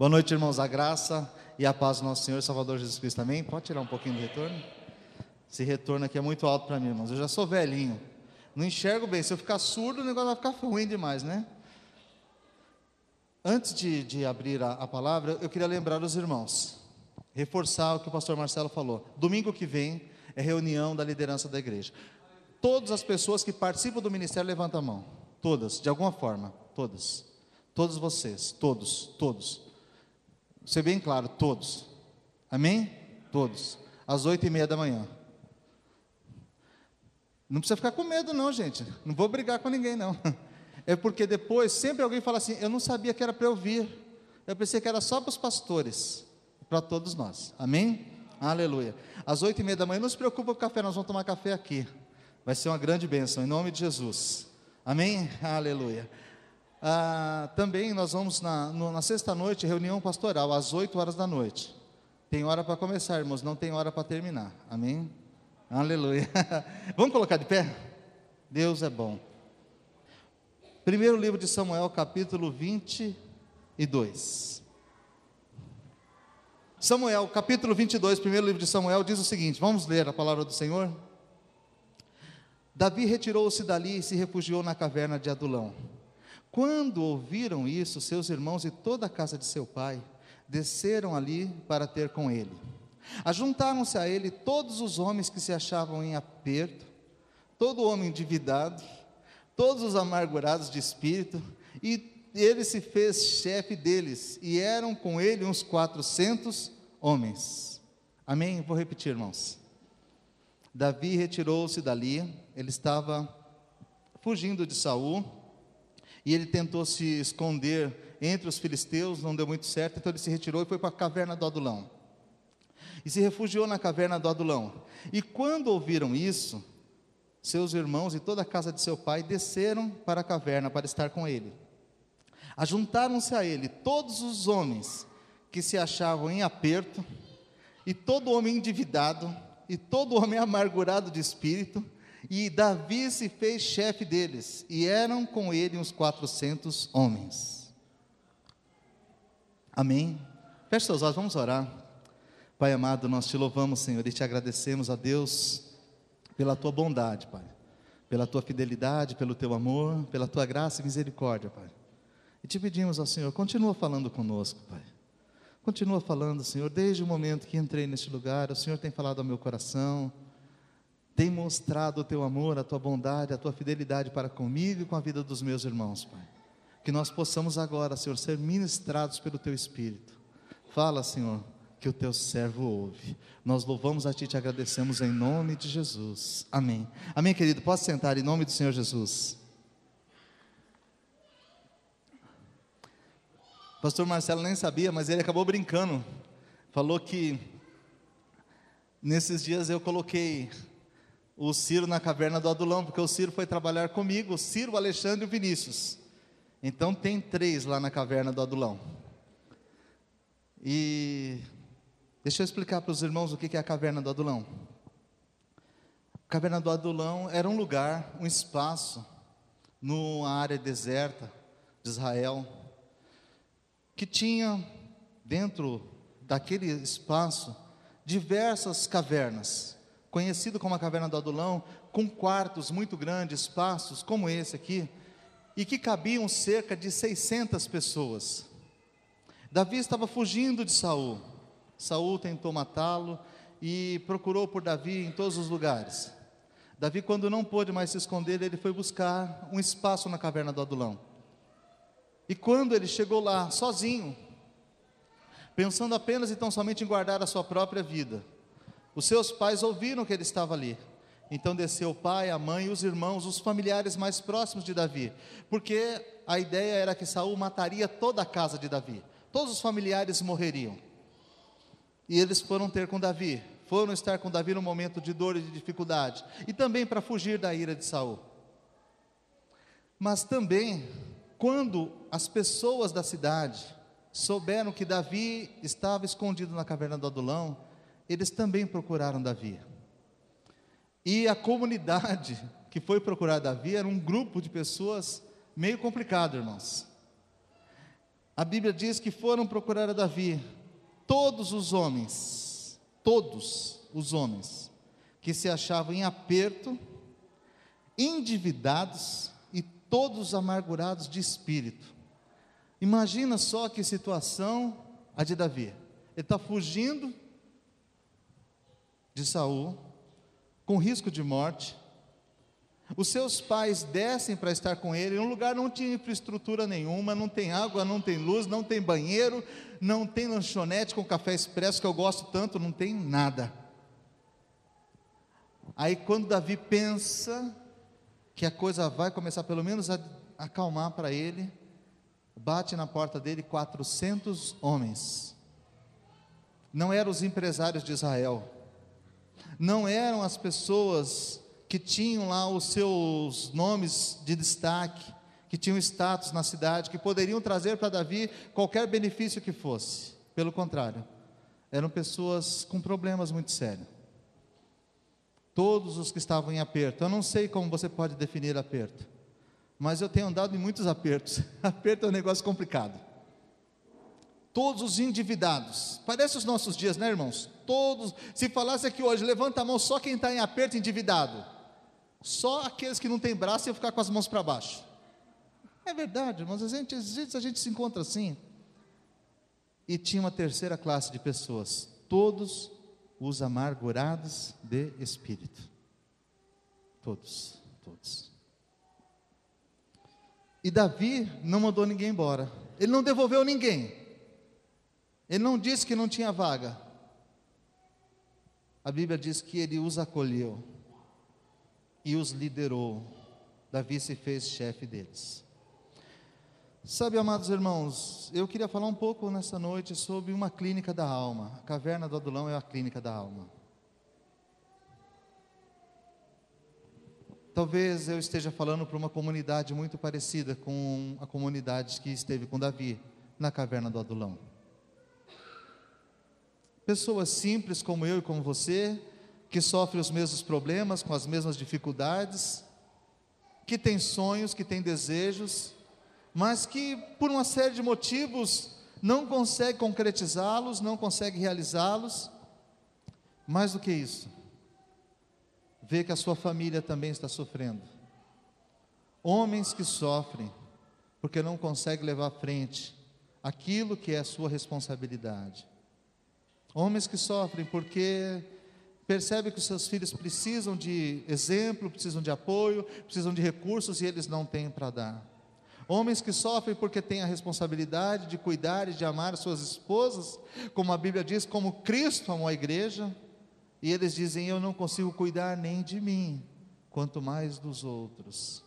Boa noite, irmãos. A graça e a paz do nosso Senhor Salvador Jesus Cristo também. Pode tirar um pouquinho do retorno? Esse retorno aqui é muito alto para mim, irmãos. Eu já sou velhinho. Não enxergo bem. Se eu ficar surdo, o negócio vai ficar ruim demais, né? Antes de, de abrir a, a palavra, eu queria lembrar os irmãos, reforçar o que o pastor Marcelo falou. Domingo que vem é reunião da liderança da igreja. Todas as pessoas que participam do ministério levantam a mão. Todas, de alguma forma. Todas. Todos vocês. Todos. Todos. Ser bem claro, todos. Amém? Todos. Às oito e meia da manhã. Não precisa ficar com medo, não, gente. Não vou brigar com ninguém, não. É porque depois sempre alguém fala assim: eu não sabia que era para eu vir. Eu pensei que era só para os pastores, para todos nós. Amém? Aleluia. Às oito e meia da manhã, não se preocupa com o café, nós vamos tomar café aqui. Vai ser uma grande bênção, em nome de Jesus. Amém? Aleluia. Ah, também nós vamos na, no, na sexta-noite, reunião pastoral, às 8 horas da noite. Tem hora para começar, irmãos, não tem hora para terminar. Amém? Aleluia. vamos colocar de pé? Deus é bom. Primeiro livro de Samuel, capítulo 22. Samuel, capítulo 22, primeiro livro de Samuel, diz o seguinte: vamos ler a palavra do Senhor? Davi retirou-se dali e se refugiou na caverna de Adulão. Quando ouviram isso, seus irmãos e toda a casa de seu pai desceram ali para ter com ele. Ajuntaram-se a ele todos os homens que se achavam em aperto, todo homem endividado, todos os amargurados de espírito, e ele se fez chefe deles, e eram com ele uns quatrocentos homens. Amém? Vou repetir, irmãos. Davi retirou-se dali, ele estava fugindo de Saul, e ele tentou se esconder entre os filisteus, não deu muito certo, então ele se retirou e foi para a caverna do Adulão. E se refugiou na caverna do Adulão. E quando ouviram isso, seus irmãos e toda a casa de seu pai desceram para a caverna para estar com ele. Ajuntaram-se a ele todos os homens que se achavam em aperto, e todo homem endividado, e todo homem amargurado de espírito, e Davi se fez chefe deles, e eram com ele uns quatrocentos homens. Amém? Feche seus olhos, vamos orar. Pai amado, nós te louvamos, Senhor, e te agradecemos a Deus pela tua bondade, Pai, pela tua fidelidade, pelo teu amor, pela tua graça e misericórdia, Pai. E te pedimos ao Senhor, continua falando conosco, Pai. Continua falando, Senhor, desde o momento que entrei neste lugar, o Senhor tem falado ao meu coração tem mostrado o teu amor, a tua bondade, a tua fidelidade para comigo e com a vida dos meus irmãos, Pai. Que nós possamos agora, Senhor, ser ministrados pelo teu Espírito. Fala, Senhor, que o teu servo ouve. Nós louvamos a Ti e te agradecemos em nome de Jesus. Amém. Amém, querido. Posso sentar em nome do Senhor Jesus. Pastor Marcelo nem sabia, mas ele acabou brincando. Falou que nesses dias eu coloquei o Ciro na caverna do Adulão, porque o Ciro foi trabalhar comigo, o Ciro, o Alexandre e o Vinícius. Então tem três lá na caverna do Adulão. E deixa eu explicar para os irmãos o que é a caverna do Adulão. A caverna do Adulão era um lugar, um espaço, numa área deserta de Israel, que tinha dentro daquele espaço diversas cavernas conhecido como a Caverna do Adulão, com quartos muito grandes, espaços como esse aqui, e que cabiam cerca de 600 pessoas. Davi estava fugindo de Saul. Saul tentou matá-lo e procurou por Davi em todos os lugares. Davi, quando não pôde mais se esconder, ele foi buscar um espaço na caverna do Adulão. E quando ele chegou lá, sozinho, pensando apenas e tão somente em guardar a sua própria vida, os seus pais ouviram que ele estava ali. Então desceu o pai, a mãe, os irmãos, os familiares mais próximos de Davi, porque a ideia era que Saul mataria toda a casa de Davi. Todos os familiares morreriam. E eles foram ter com Davi, foram estar com Davi no momento de dor e de dificuldade, e também para fugir da ira de Saul. Mas também, quando as pessoas da cidade souberam que Davi estava escondido na caverna do Adulão, eles também procuraram Davi. E a comunidade que foi procurar Davi era um grupo de pessoas meio complicado, irmãos. A Bíblia diz que foram procurar a Davi todos os homens, todos os homens que se achavam em aperto, endividados e todos amargurados de espírito. Imagina só que situação a de Davi. Ele está fugindo de Saul, com risco de morte. Os seus pais descem para estar com ele. Um lugar não tinha infraestrutura nenhuma, não tem água, não tem luz, não tem banheiro, não tem lanchonete com café expresso que eu gosto tanto, não tem nada. Aí quando Davi pensa que a coisa vai começar pelo menos a acalmar para ele, bate na porta dele 400 homens. Não eram os empresários de Israel, não eram as pessoas que tinham lá os seus nomes de destaque, que tinham status na cidade, que poderiam trazer para Davi qualquer benefício que fosse. Pelo contrário, eram pessoas com problemas muito sérios. Todos os que estavam em aperto. Eu não sei como você pode definir aperto, mas eu tenho andado em muitos apertos. Aperto é um negócio complicado todos os endividados. Parece os nossos dias, né, irmãos? Todos. Se falasse aqui hoje, levanta a mão só quem está em aperto endividado. Só aqueles que não têm braço iam ficar com as mãos para baixo. É verdade, irmãos. Às vezes a gente se encontra assim. E tinha uma terceira classe de pessoas, todos os amargurados de espírito. Todos, todos. E Davi não mandou ninguém embora. Ele não devolveu ninguém. Ele não disse que não tinha vaga. A Bíblia diz que ele os acolheu e os liderou. Davi se fez chefe deles. Sabe, amados irmãos, eu queria falar um pouco nessa noite sobre uma clínica da alma. A caverna do Adulão é a clínica da alma. Talvez eu esteja falando para uma comunidade muito parecida com a comunidade que esteve com Davi na caverna do Adulão. Pessoas simples como eu e como você, que sofrem os mesmos problemas, com as mesmas dificuldades, que têm sonhos, que têm desejos, mas que por uma série de motivos não consegue concretizá-los, não consegue realizá-los. Mais do que isso, vê que a sua família também está sofrendo. Homens que sofrem porque não conseguem levar à frente aquilo que é a sua responsabilidade. Homens que sofrem porque percebem que os seus filhos precisam de exemplo, precisam de apoio, precisam de recursos e eles não têm para dar. Homens que sofrem porque têm a responsabilidade de cuidar e de amar suas esposas, como a Bíblia diz, como Cristo amou a igreja, e eles dizem: Eu não consigo cuidar nem de mim, quanto mais dos outros.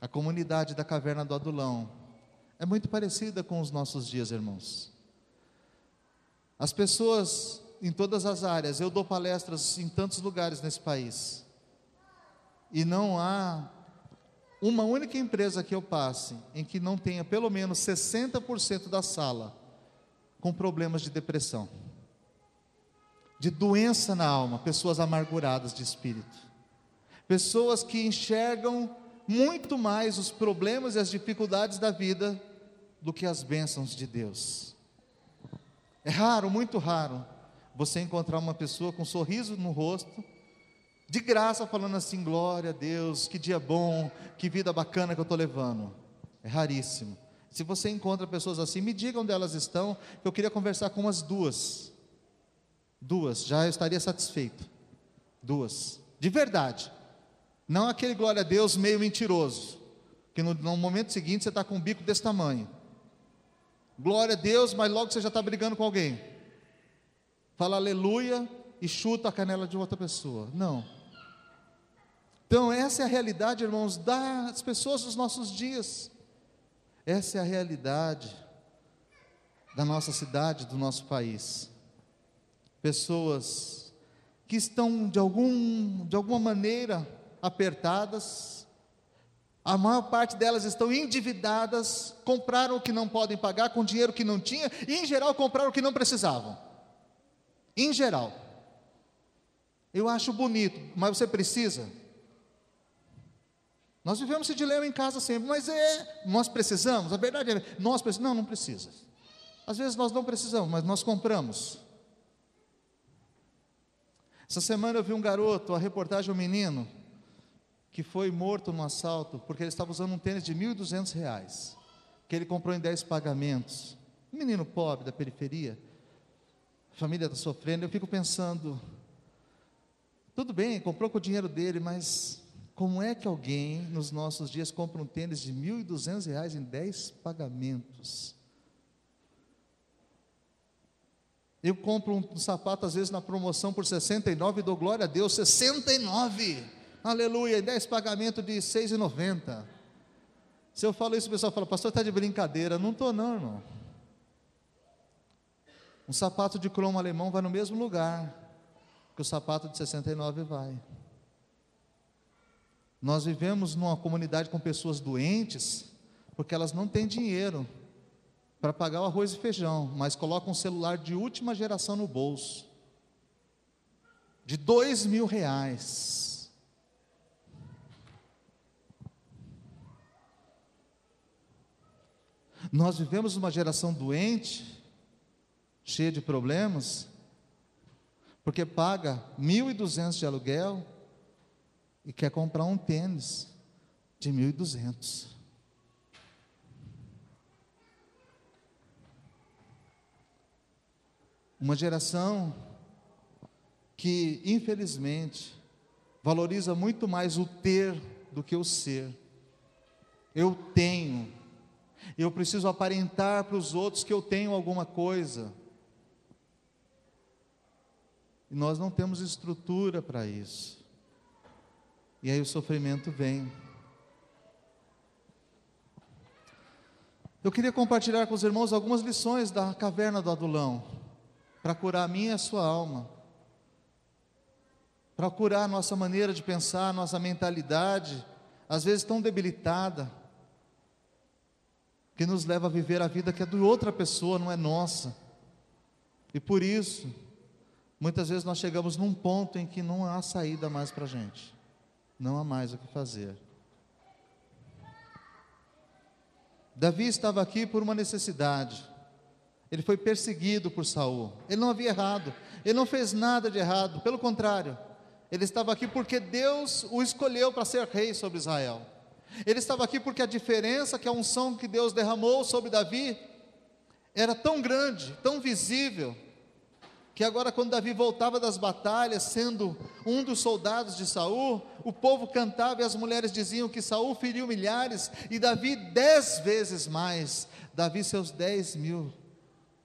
A comunidade da caverna do Adulão é muito parecida com os nossos dias, irmãos. As pessoas em todas as áreas, eu dou palestras em tantos lugares nesse país, e não há uma única empresa que eu passe em que não tenha pelo menos 60% da sala com problemas de depressão, de doença na alma, pessoas amarguradas de espírito, pessoas que enxergam muito mais os problemas e as dificuldades da vida do que as bênçãos de Deus. É raro, muito raro, você encontrar uma pessoa com um sorriso no rosto, de graça, falando assim: glória a Deus, que dia bom, que vida bacana que eu estou levando. É raríssimo. Se você encontra pessoas assim, me diga onde elas estão, que eu queria conversar com umas duas. Duas, já estaria satisfeito. Duas, de verdade. Não aquele glória a Deus meio mentiroso, que no, no momento seguinte você está com um bico desse tamanho. Glória a Deus, mas logo você já está brigando com alguém. Fala aleluia e chuta a canela de outra pessoa. Não. Então, essa é a realidade, irmãos, das pessoas dos nossos dias. Essa é a realidade da nossa cidade, do nosso país. Pessoas que estão de, algum, de alguma maneira apertadas, a maior parte delas estão endividadas, compraram o que não podem pagar com dinheiro que não tinha, e em geral compraram o que não precisavam. Em geral. Eu acho bonito, mas você precisa? Nós vivemos esse dilema em casa sempre, mas é, nós precisamos, a verdade é, nós precisamos, não, não precisa. Às vezes nós não precisamos, mas nós compramos. Essa semana eu vi um garoto, a reportagem, um menino, que foi morto num assalto, porque ele estava usando um tênis de R$ 1.200, que ele comprou em 10 pagamentos. Um menino pobre da periferia, a família está sofrendo, eu fico pensando, tudo bem, comprou com o dinheiro dele, mas como é que alguém nos nossos dias compra um tênis de R$ 1.200 em 10 pagamentos? Eu compro um sapato às vezes na promoção por 69 e dou glória a Deus, 69. Aleluia, em 10 pagamentos de 6,90. Se eu falo isso, o pessoal fala, pastor, está de brincadeira. Não estou não, irmão. Um sapato de cromo alemão vai no mesmo lugar que o sapato de 69 vai. Nós vivemos numa comunidade com pessoas doentes, porque elas não têm dinheiro para pagar o arroz e feijão, mas colocam um celular de última geração no bolso, de dois mil reais. Nós vivemos uma geração doente, cheia de problemas, porque paga 1.200 de aluguel, e quer comprar um tênis de 1.200. Uma geração que, infelizmente, valoriza muito mais o ter do que o ser. Eu tenho, eu preciso aparentar para os outros que eu tenho alguma coisa. E nós não temos estrutura para isso. E aí o sofrimento vem. Eu queria compartilhar com os irmãos algumas lições da caverna do Adulão, para curar a minha e a sua alma, para curar a nossa maneira de pensar, a nossa mentalidade, às vezes tão debilitada, que nos leva a viver a vida que é de outra pessoa, não é nossa. E por isso, muitas vezes nós chegamos num ponto em que não há saída mais para a gente não há mais o que fazer. Davi estava aqui por uma necessidade. Ele foi perseguido por Saul. Ele não havia errado. Ele não fez nada de errado. Pelo contrário, ele estava aqui porque Deus o escolheu para ser rei sobre Israel. Ele estava aqui porque a diferença que a unção que Deus derramou sobre Davi era tão grande, tão visível, que agora quando Davi voltava das batalhas, sendo um dos soldados de Saul, o povo cantava e as mulheres diziam que Saul feriu milhares e Davi dez vezes mais, Davi seus dez mil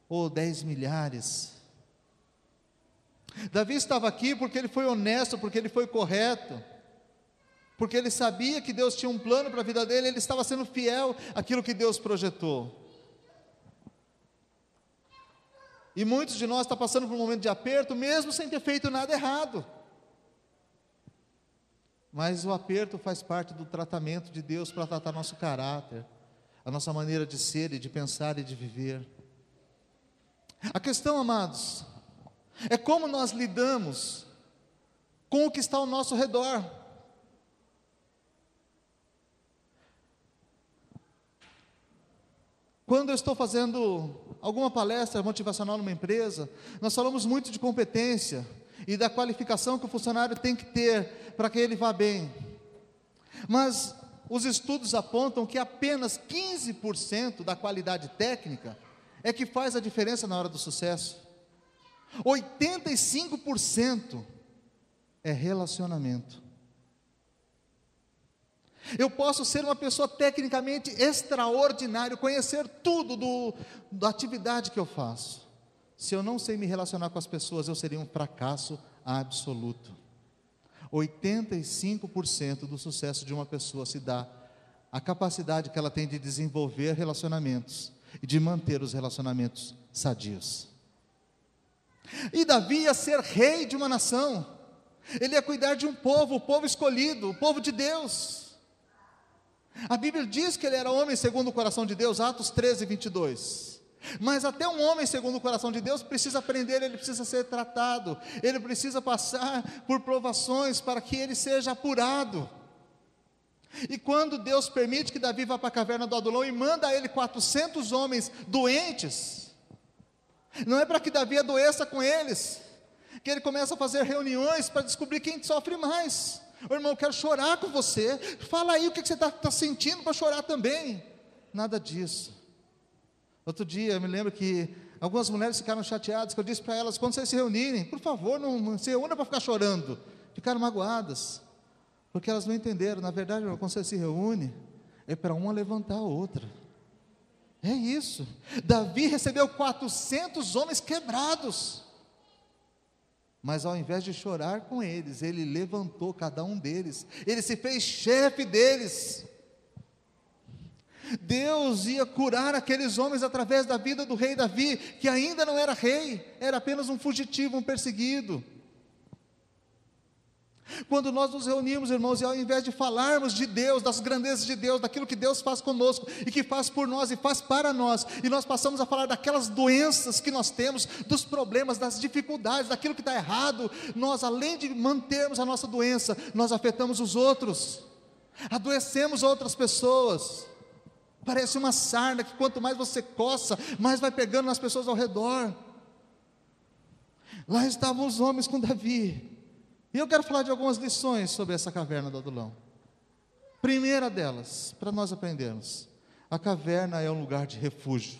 ou dez milhares. Davi estava aqui porque ele foi honesto, porque ele foi correto, porque ele sabia que Deus tinha um plano para a vida dele, ele estava sendo fiel àquilo que Deus projetou. E muitos de nós estão tá passando por um momento de aperto, mesmo sem ter feito nada errado. Mas o aperto faz parte do tratamento de Deus para tratar nosso caráter, a nossa maneira de ser e de pensar e de viver. A questão, amados, é como nós lidamos com o que está ao nosso redor. Quando eu estou fazendo alguma palestra motivacional numa empresa, nós falamos muito de competência e da qualificação que o funcionário tem que ter para que ele vá bem. Mas os estudos apontam que apenas 15% da qualidade técnica é que faz a diferença na hora do sucesso. 85% é relacionamento. Eu posso ser uma pessoa tecnicamente extraordinária, conhecer tudo do, da atividade que eu faço. Se eu não sei me relacionar com as pessoas, eu seria um fracasso absoluto. 85% do sucesso de uma pessoa se dá à capacidade que ela tem de desenvolver relacionamentos e de manter os relacionamentos sadios. E Davi ia ser rei de uma nação, ele ia cuidar de um povo, o povo escolhido, o povo de Deus. A Bíblia diz que ele era homem segundo o coração de Deus, Atos 13, 22. Mas até um homem segundo o coração de Deus precisa aprender, ele precisa ser tratado, ele precisa passar por provações para que ele seja apurado. E quando Deus permite que Davi vá para a caverna do Adulão e manda a ele 400 homens doentes, não é para que Davi adoeça com eles, que ele começa a fazer reuniões para descobrir quem sofre mais. Ô irmão, eu quero chorar com você. Fala aí o que você está tá sentindo para chorar também. Nada disso. Outro dia, eu me lembro que algumas mulheres ficaram chateadas, que eu disse para elas, quando vocês se reunirem, por favor, não, se reúna para ficar chorando. Ficaram magoadas, porque elas não entenderam. Na verdade, quando você se reúne, é para uma levantar a outra. É isso. Davi recebeu 400 homens quebrados. Mas ao invés de chorar com eles, ele levantou cada um deles, ele se fez chefe deles. Deus ia curar aqueles homens através da vida do rei Davi, que ainda não era rei, era apenas um fugitivo, um perseguido. Quando nós nos reunimos, irmãos, e ao invés de falarmos de Deus, das grandezas de Deus, daquilo que Deus faz conosco e que faz por nós e faz para nós, e nós passamos a falar daquelas doenças que nós temos, dos problemas, das dificuldades, daquilo que está errado, nós, além de mantermos a nossa doença, nós afetamos os outros, adoecemos outras pessoas. Parece uma sarna que quanto mais você coça, mais vai pegando nas pessoas ao redor. Lá estavam os homens com Davi. E eu quero falar de algumas lições sobre essa caverna do Adulão. Primeira delas, para nós aprendermos: a caverna é um lugar de refúgio.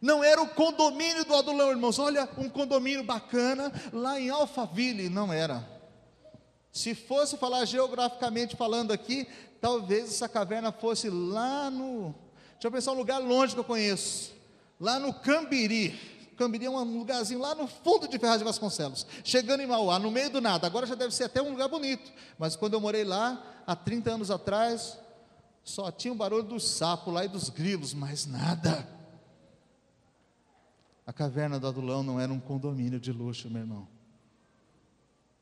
Não era o condomínio do Adulão, irmãos. Olha, um condomínio bacana lá em Alphaville. Não era. Se fosse falar geograficamente falando aqui, talvez essa caverna fosse lá no. Deixa eu pensar um lugar longe que eu conheço. Lá no Cambiri. Cambiri é um lugarzinho lá no fundo de Ferraz de Vasconcelos, chegando em Mauá, no meio do nada. Agora já deve ser até um lugar bonito, mas quando eu morei lá, há 30 anos atrás, só tinha o barulho dos sapos lá e dos grilos, mais nada. A caverna do Adulão não era um condomínio de luxo, meu irmão.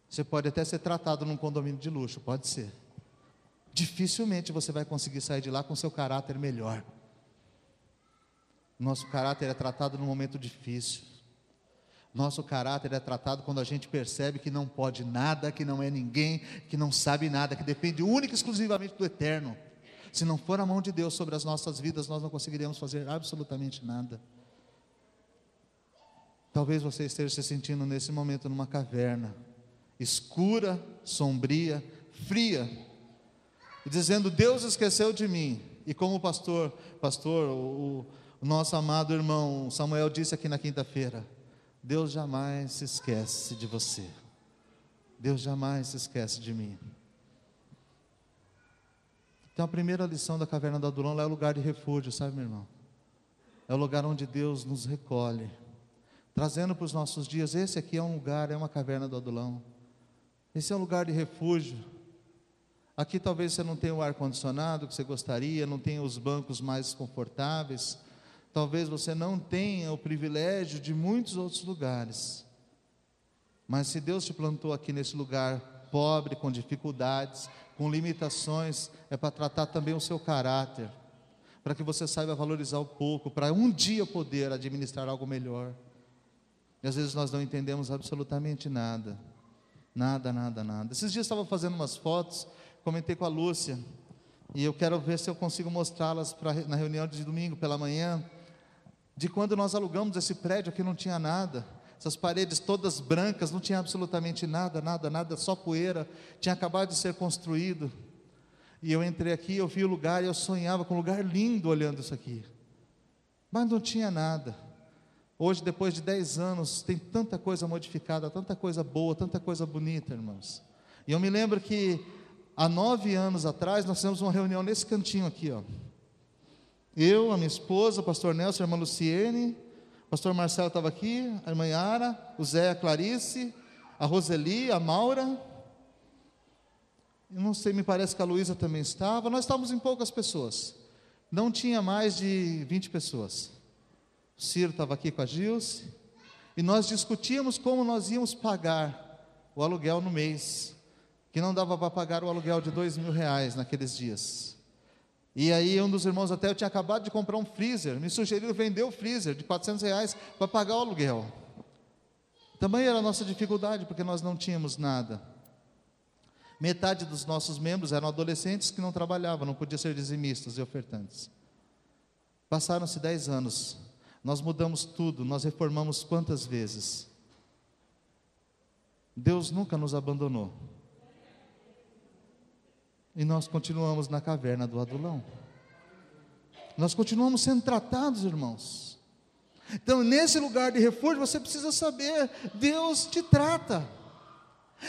Você pode até ser tratado num condomínio de luxo, pode ser. Dificilmente você vai conseguir sair de lá com seu caráter melhor. Nosso caráter é tratado no momento difícil. Nosso caráter é tratado quando a gente percebe que não pode nada, que não é ninguém, que não sabe nada, que depende única e exclusivamente do eterno. Se não for a mão de Deus sobre as nossas vidas, nós não conseguiremos fazer absolutamente nada. Talvez você esteja se sentindo nesse momento numa caverna, escura, sombria, fria, e dizendo: Deus esqueceu de mim. E como o pastor, pastor, o, o nosso amado irmão Samuel disse aqui na quinta-feira: Deus jamais se esquece de você. Deus jamais se esquece de mim. Então a primeira lição da caverna do Adulão lá é o lugar de refúgio, sabe, meu irmão? É o lugar onde Deus nos recolhe, trazendo para os nossos dias. Esse aqui é um lugar, é uma caverna do Adulão. Esse é um lugar de refúgio. Aqui talvez você não tenha o ar condicionado que você gostaria, não tenha os bancos mais confortáveis, Talvez você não tenha o privilégio de muitos outros lugares. Mas se Deus te plantou aqui nesse lugar pobre, com dificuldades, com limitações, é para tratar também o seu caráter, para que você saiba valorizar o pouco, para um dia poder administrar algo melhor. E às vezes nós não entendemos absolutamente nada. Nada, nada, nada. Esses dias estava fazendo umas fotos, comentei com a Lúcia, e eu quero ver se eu consigo mostrá-las na reunião de domingo pela manhã de quando nós alugamos esse prédio que não tinha nada, essas paredes todas brancas, não tinha absolutamente nada, nada, nada, só poeira, tinha acabado de ser construído. E eu entrei aqui, eu vi o lugar e eu sonhava com um lugar lindo olhando isso aqui. Mas não tinha nada. Hoje, depois de 10 anos, tem tanta coisa modificada, tanta coisa boa, tanta coisa bonita, irmãos. E eu me lembro que há nove anos atrás nós fizemos uma reunião nesse cantinho aqui, ó. Eu, a minha esposa, o pastor Nelson, a irmã Luciene, o pastor Marcelo estava aqui, a irmã Yara, o Zé, a Clarice, a Roseli, a Maura. Eu não sei, me parece que a Luísa também estava. Nós estávamos em poucas pessoas. Não tinha mais de 20 pessoas. O Ciro estava aqui com a Gilce. E nós discutíamos como nós íamos pagar o aluguel no mês. Que não dava para pagar o aluguel de dois mil reais naqueles dias. E aí um dos irmãos até eu tinha acabado de comprar um freezer, me sugeriu vender o freezer de 400 reais para pagar o aluguel. Também era a nossa dificuldade, porque nós não tínhamos nada. Metade dos nossos membros eram adolescentes que não trabalhavam, não podiam ser dizimistas e ofertantes. Passaram-se dez anos, nós mudamos tudo, nós reformamos quantas vezes? Deus nunca nos abandonou. E nós continuamos na caverna do adulão. Nós continuamos sendo tratados, irmãos. Então, nesse lugar de refúgio, você precisa saber: Deus te trata.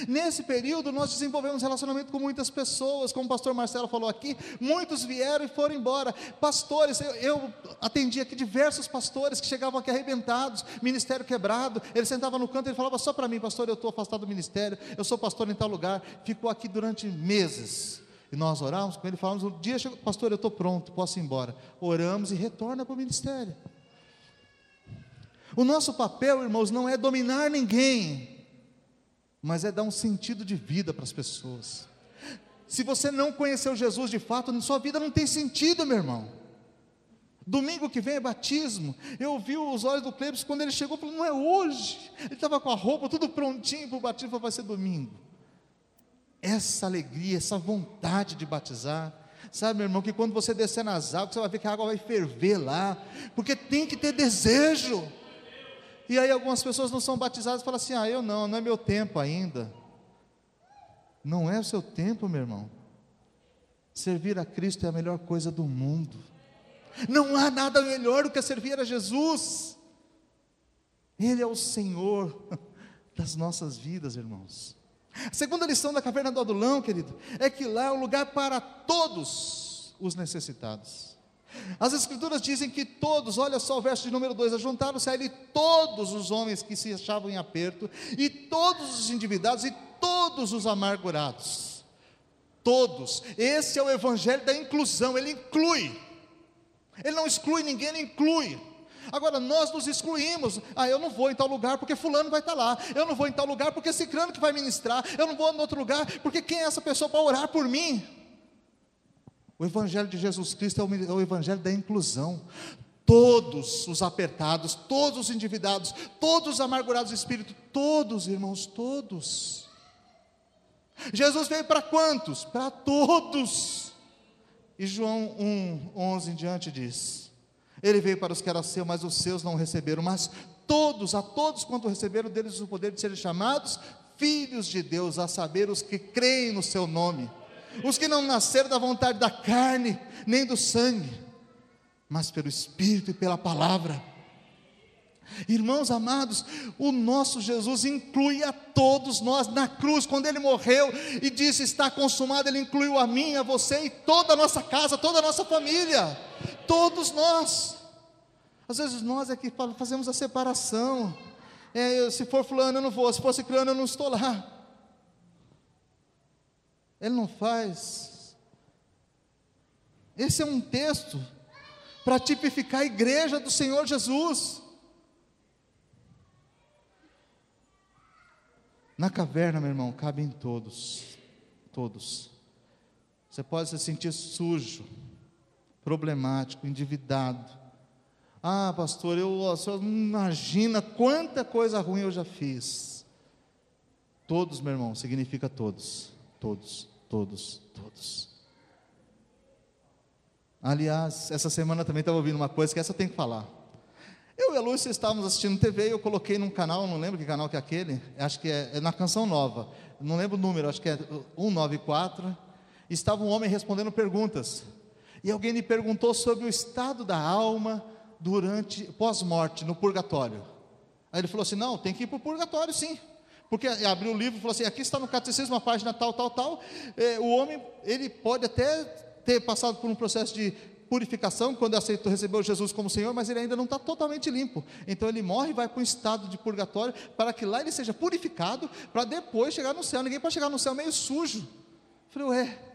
Nesse período, nós desenvolvemos relacionamento com muitas pessoas, como o pastor Marcelo falou aqui, muitos vieram e foram embora. Pastores, eu, eu atendi aqui diversos pastores que chegavam aqui arrebentados, ministério quebrado. Ele sentava no canto e falava só para mim, pastor, eu estou afastado do ministério, eu sou pastor em tal lugar. Ficou aqui durante meses. E nós orávamos com ele, falamos, um dia chegou, pastor, eu estou pronto, posso ir embora. Oramos e retorna para o ministério. O nosso papel, irmãos, não é dominar ninguém, mas é dar um sentido de vida para as pessoas. Se você não conheceu Jesus de fato, sua vida não tem sentido, meu irmão. Domingo que vem é batismo. Eu vi os olhos do Cleibs quando ele chegou, falou: não é hoje. Ele estava com a roupa tudo prontinho para o batismo, vai ser domingo essa alegria, essa vontade de batizar. Sabe, meu irmão, que quando você descer nas águas, você vai ver que a água vai ferver lá, porque tem que ter desejo. E aí algumas pessoas não são batizadas e falam assim: ah, eu não, não é meu tempo ainda. Não é o seu tempo, meu irmão. Servir a Cristo é a melhor coisa do mundo. Não há nada melhor do que servir a Jesus. Ele é o Senhor das nossas vidas, irmãos. A segunda lição da caverna do Adulão, querido, é que lá é um lugar para todos os necessitados. As escrituras dizem que todos, olha só o verso de número 2: juntaram-se a ele todos os homens que se achavam em aperto, e todos os endividados, e todos os amargurados. Todos. Esse é o evangelho da inclusão, ele inclui. Ele não exclui ninguém, ele inclui. Agora, nós nos excluímos. Ah, eu não vou em tal lugar porque fulano vai estar lá. Eu não vou em tal lugar porque ciclano que vai ministrar. Eu não vou em outro lugar porque quem é essa pessoa para orar por mim? O Evangelho de Jesus Cristo é o, é o Evangelho da inclusão. Todos os apertados, todos os endividados, todos os amargurados de espírito, todos, irmãos, todos. Jesus veio para quantos? Para todos. E João 1, 11 em diante diz: ele veio para os que eram seus, mas os seus não receberam. Mas todos, a todos quanto receberam deles o poder de serem chamados filhos de Deus, a saber, os que creem no seu nome. Os que não nasceram da vontade da carne, nem do sangue, mas pelo Espírito e pela palavra. Irmãos amados, o nosso Jesus inclui a todos nós na cruz, quando ele morreu e disse: Está consumado, ele incluiu a mim, a você e toda a nossa casa, toda a nossa família, todos nós. Às vezes nós é que fazemos a separação. É, eu, se for fulano, eu não vou, se for ciclano, eu não estou lá. Ele não faz. Esse é um texto para tipificar a igreja do Senhor Jesus. Na caverna, meu irmão, cabem todos. Todos. Você pode se sentir sujo, problemático, endividado. Ah, pastor, eu, o senhor não imagina quanta coisa ruim eu já fiz. Todos, meu irmão, significa todos. Todos, todos, todos. Aliás, essa semana também estava ouvindo uma coisa que essa tenho que falar. Eu e a Lúcia estávamos assistindo TV e eu coloquei num canal, não lembro que canal que é aquele, acho que é, é na Canção Nova, não lembro o número, acho que é 194. Estava um homem respondendo perguntas. E alguém lhe perguntou sobre o estado da alma durante pós-morte, no purgatório. Aí ele falou assim: não, tem que ir para o purgatório sim. Porque abriu o livro e falou assim: aqui está no catecismo, a página tal, tal, tal. É, o homem, ele pode até ter passado por um processo de purificação quando aceitou, recebeu Jesus como Senhor, mas ele ainda não está totalmente limpo. Então ele morre e vai para um estado de purgatório para que lá ele seja purificado para depois chegar no céu. Ninguém pode chegar no céu meio sujo. Eu falei, ué.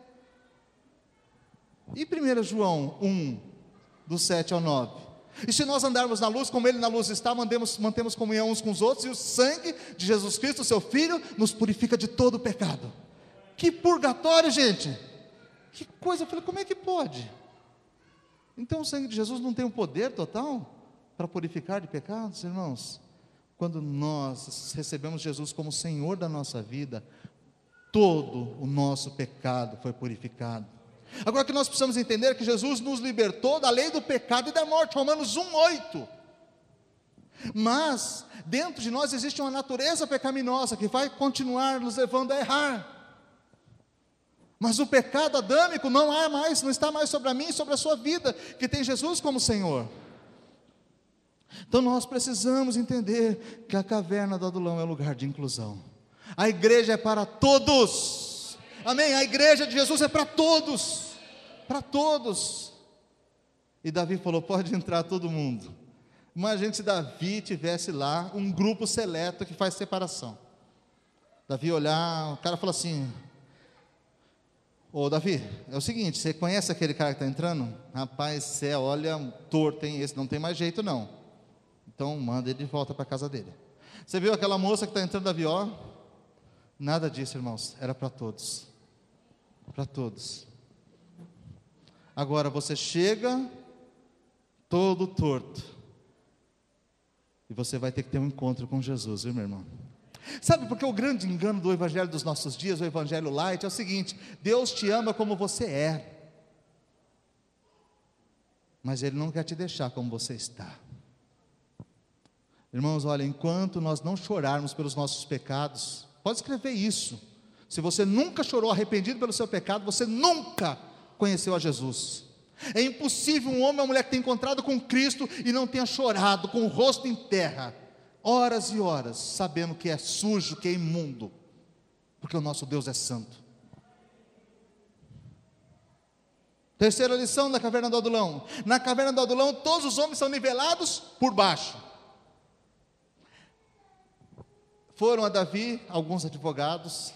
E 1 João 1, do 7 ao 9? E se nós andarmos na luz, como Ele na luz está, mandemos, mantemos comunhão uns com os outros, e o sangue de Jesus Cristo, seu Filho, nos purifica de todo o pecado. Que purgatório, gente! Que coisa, eu falei, como é que pode? Então o sangue de Jesus não tem um poder total para purificar de pecados, irmãos? Quando nós recebemos Jesus como Senhor da nossa vida, todo o nosso pecado foi purificado. Agora que nós precisamos entender que Jesus nos libertou da lei do pecado e da morte, Romanos 1:8. Mas dentro de nós existe uma natureza pecaminosa que vai continuar nos levando a errar. Mas o pecado adâmico não há mais, não está mais sobre a mim e sobre a sua vida, que tem Jesus como Senhor. Então nós precisamos entender que a caverna do Adulão é lugar de inclusão. A igreja é para todos. Amém? A igreja de Jesus é para todos. Para todos. E Davi falou: pode entrar todo mundo. Imagina se Davi tivesse lá um grupo seleto que faz separação. Davi olhar, o cara fala assim: Ô Davi, é o seguinte, você conhece aquele cara que está entrando? Rapaz, você olha torto, hein? Esse não tem mais jeito não. Então manda ele de volta para casa dele. Você viu aquela moça que está entrando Davi, ó? Nada disso, irmãos, era para todos. Para todos. Agora você chega todo torto. E você vai ter que ter um encontro com Jesus, viu, meu irmão? Sabe porque o grande engano do evangelho dos nossos dias, o evangelho light, é o seguinte: Deus te ama como você é. Mas ele não quer te deixar como você está. Irmãos, olha, enquanto nós não chorarmos pelos nossos pecados, pode escrever isso. Se você nunca chorou arrependido pelo seu pecado, você nunca conheceu a Jesus. É impossível um homem ou mulher que tenha encontrado com Cristo e não tenha chorado com o rosto em terra horas e horas, sabendo que é sujo, que é imundo, porque o nosso Deus é santo. Terceira lição da caverna do Adulão: na caverna do Adulão, todos os homens são nivelados por baixo. Foram a Davi alguns advogados,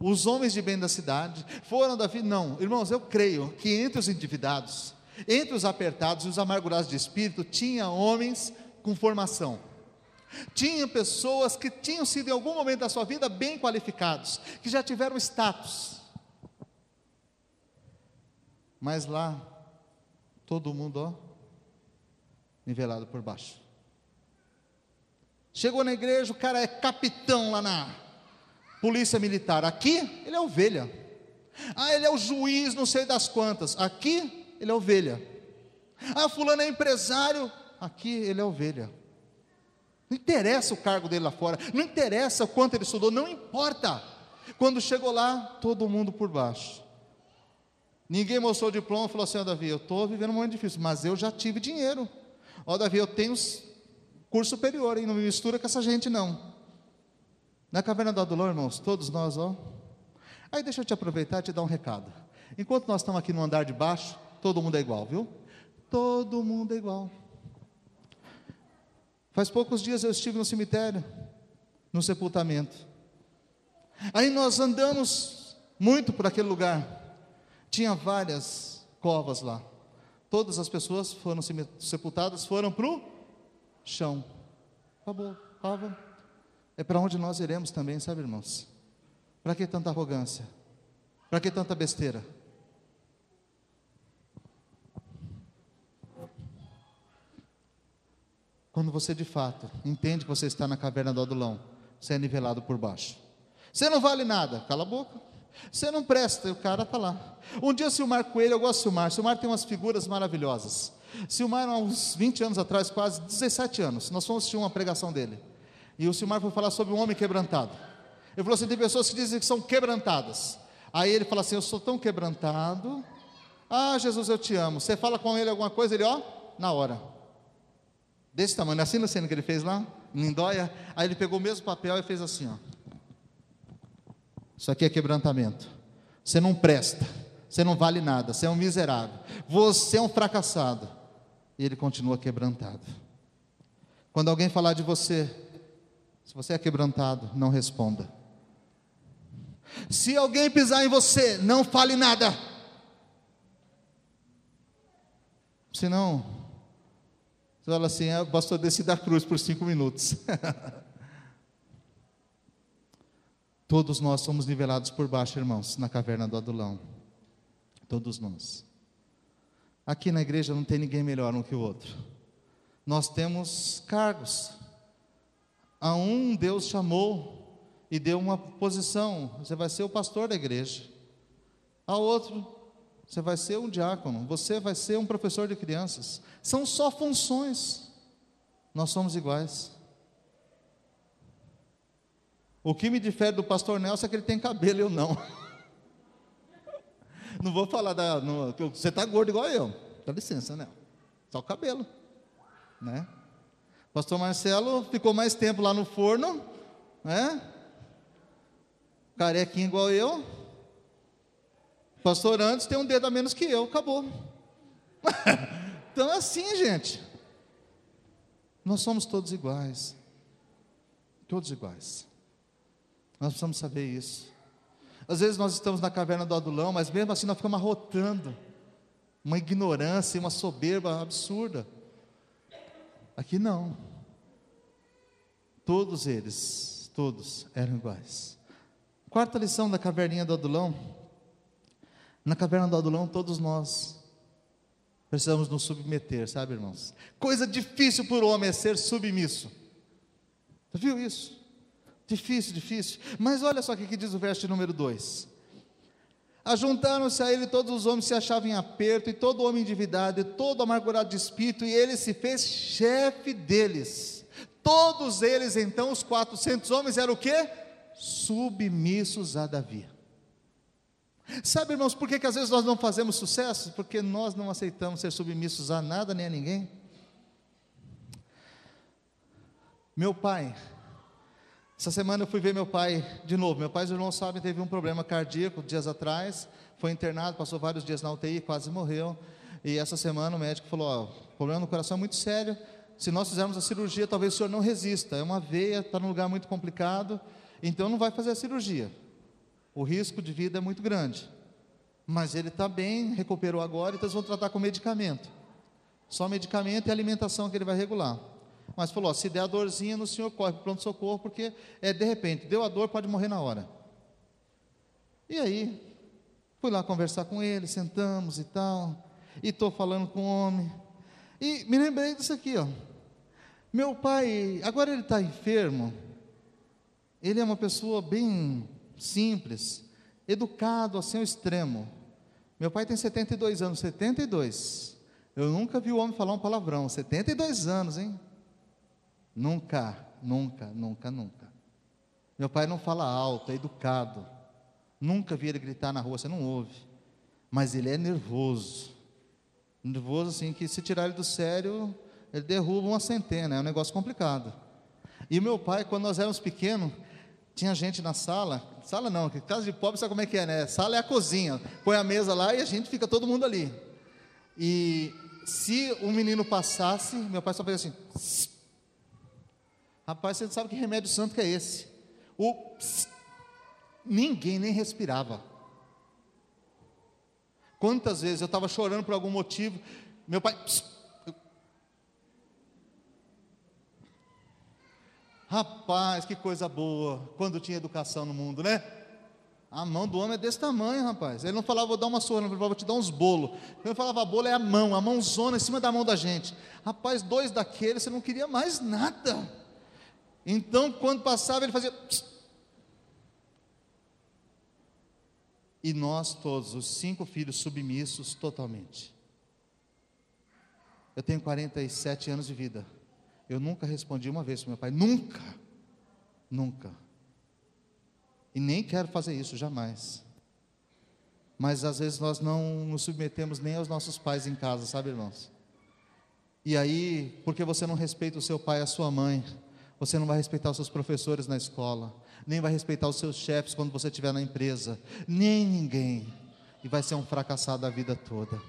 os homens de bem da cidade, foram Davi, não, irmãos, eu creio que entre os endividados, entre os apertados e os amargurados de espírito, tinha homens com formação. Tinha pessoas que tinham sido em algum momento da sua vida bem qualificados, que já tiveram status. Mas lá, todo mundo, ó, nivelado por baixo. Chegou na igreja, o cara é capitão lá na polícia militar. Aqui, ele é ovelha. Ah, ele é o juiz, não sei das quantas. Aqui, ele é ovelha. Ah, fulano é empresário. Aqui, ele é ovelha. Não interessa o cargo dele lá fora, não interessa o quanto ele estudou, não importa. Quando chegou lá, todo mundo por baixo. Ninguém mostrou o diploma e falou assim: Ó, oh, Davi, eu estou vivendo um momento difícil, mas eu já tive dinheiro. Ó, oh, Davi, eu tenho curso superior, hein? não me mistura com essa gente, não. Na caverna do Adulão, irmãos, todos nós, ó. Aí deixa eu te aproveitar e te dar um recado. Enquanto nós estamos aqui no andar de baixo, todo mundo é igual, viu? Todo mundo é igual. Faz poucos dias eu estive no cemitério, no sepultamento. Aí nós andamos muito por aquele lugar. Tinha várias covas lá. Todas as pessoas foram sepultadas, foram para o chão. Acabou, cova. É para onde nós iremos também, sabe, irmãos? Para que tanta arrogância? Para que tanta besteira? Quando você de fato entende que você está na caverna do adulão, você é nivelado por baixo. Você não vale nada, cala a boca. Você não presta, o cara está lá. Um dia Silmar Coelho, eu gosto de Silmar, Silmar tem umas figuras maravilhosas. Silmar, há uns 20 anos atrás, quase 17 anos, nós fomos assistir uma pregação dele. E o Silmar foi falar sobre um homem quebrantado. Ele falou assim: tem pessoas que dizem que são quebrantadas. Aí ele fala assim: Eu sou tão quebrantado. Ah, Jesus, eu te amo. Você fala com ele alguma coisa, ele, ó, na hora desse tamanho, assim na cena que ele fez lá, em Lindóia, aí ele pegou o mesmo papel e fez assim, ó. Isso aqui é quebrantamento. Você não presta, você não vale nada, você é um miserável, você é um fracassado. E ele continua quebrantado. Quando alguém falar de você, se você é quebrantado, não responda. Se alguém pisar em você, não fale nada. Senão, você fala assim, ah, pastor, desci da cruz por cinco minutos. Todos nós somos nivelados por baixo, irmãos, na caverna do adulão. Todos nós. Aqui na igreja não tem ninguém melhor um que o outro. Nós temos cargos. A um Deus chamou e deu uma posição, você vai ser o pastor da igreja. A outro, você vai ser um diácono, você vai ser um professor de crianças. São só funções. Nós somos iguais. O que me difere do pastor Nelson é que ele tem cabelo, eu não. Não vou falar da. No, você está gordo igual eu. Dá licença, né? Só o cabelo. Né? Pastor Marcelo ficou mais tempo lá no forno, né? Carequinho igual eu. Pastor antes tem um dedo a menos que eu, acabou. então é assim, gente. Nós somos todos iguais. Todos iguais. Nós precisamos saber isso. Às vezes nós estamos na caverna do adulão, mas mesmo assim nós ficamos arrotando. Uma ignorância uma soberba absurda. Aqui não. Todos eles, todos eram iguais. Quarta lição da caverninha do adulão. Na caverna do adulão, todos nós precisamos nos submeter, sabe, irmãos? Coisa difícil para o homem é ser submisso. Você viu isso? Difícil, difícil. Mas olha só o que diz o verso número 2. Ajuntaram-se a ele todos os homens se achavam em aperto, e todo homem endividado, e todo amargurado de espírito, e ele se fez chefe deles. Todos eles, então, os 400 homens, eram o quê? Submissos a Davi. Sabe, irmãos, por que, que às vezes nós não fazemos sucesso? Porque nós não aceitamos ser submissos a nada nem a ninguém. Meu pai, essa semana eu fui ver meu pai de novo. Meu pai, os irmãos sabem, teve um problema cardíaco dias atrás, foi internado, passou vários dias na UTI, quase morreu. E essa semana o médico falou: ó, o problema no coração é muito sério. Se nós fizermos a cirurgia, talvez o senhor não resista. É uma veia, está num lugar muito complicado, então não vai fazer a cirurgia. O risco de vida é muito grande. Mas ele está bem, recuperou agora, então eles vão tratar com medicamento. Só medicamento e alimentação que ele vai regular. Mas falou: ó, se der a dorzinha no senhor, corre para pronto-socorro, porque é de repente, deu a dor, pode morrer na hora. E aí, fui lá conversar com ele, sentamos e tal, e estou falando com o homem. E me lembrei disso aqui, ó. Meu pai, agora ele está enfermo, ele é uma pessoa bem simples, educado assim ao extremo. Meu pai tem 72 anos, 72. Eu nunca vi o homem falar um palavrão, 72 anos, hein? Nunca, nunca, nunca, nunca. Meu pai não fala alto, é educado. Nunca vi ele gritar na rua, você não ouve. Mas ele é nervoso. Nervoso assim que se tirar ele do sério, ele derruba uma centena, é um negócio complicado. E meu pai, quando nós éramos pequenos, tinha gente na sala, sala não, que casa de pobre sabe como é que é, né? Sala é a cozinha, põe a mesa lá e a gente fica todo mundo ali. E se um menino passasse, meu pai só fazia assim, Rapaz, você sabe que remédio santo que é esse. O ninguém nem respirava. Quantas vezes eu estava chorando por algum motivo, meu pai. Pss, eu... Rapaz, que coisa boa, quando tinha educação no mundo, né? A mão do homem é desse tamanho, rapaz. Ele não falava, vou dar uma surra, não falava, vou te dar uns bolos. Ele falava, bolo é a mão, a mãozona em cima da mão da gente. Rapaz, dois daqueles, você não queria mais nada. Então, quando passava, ele fazia. E nós todos, os cinco filhos, submissos totalmente. Eu tenho 47 anos de vida. Eu nunca respondi uma vez para meu pai. Nunca. Nunca. E nem quero fazer isso, jamais. Mas às vezes nós não nos submetemos nem aos nossos pais em casa, sabe, irmãos? E aí, porque você não respeita o seu pai e a sua mãe, você não vai respeitar os seus professores na escola, nem vai respeitar os seus chefes quando você estiver na empresa, nem ninguém, e vai ser um fracassado a vida toda.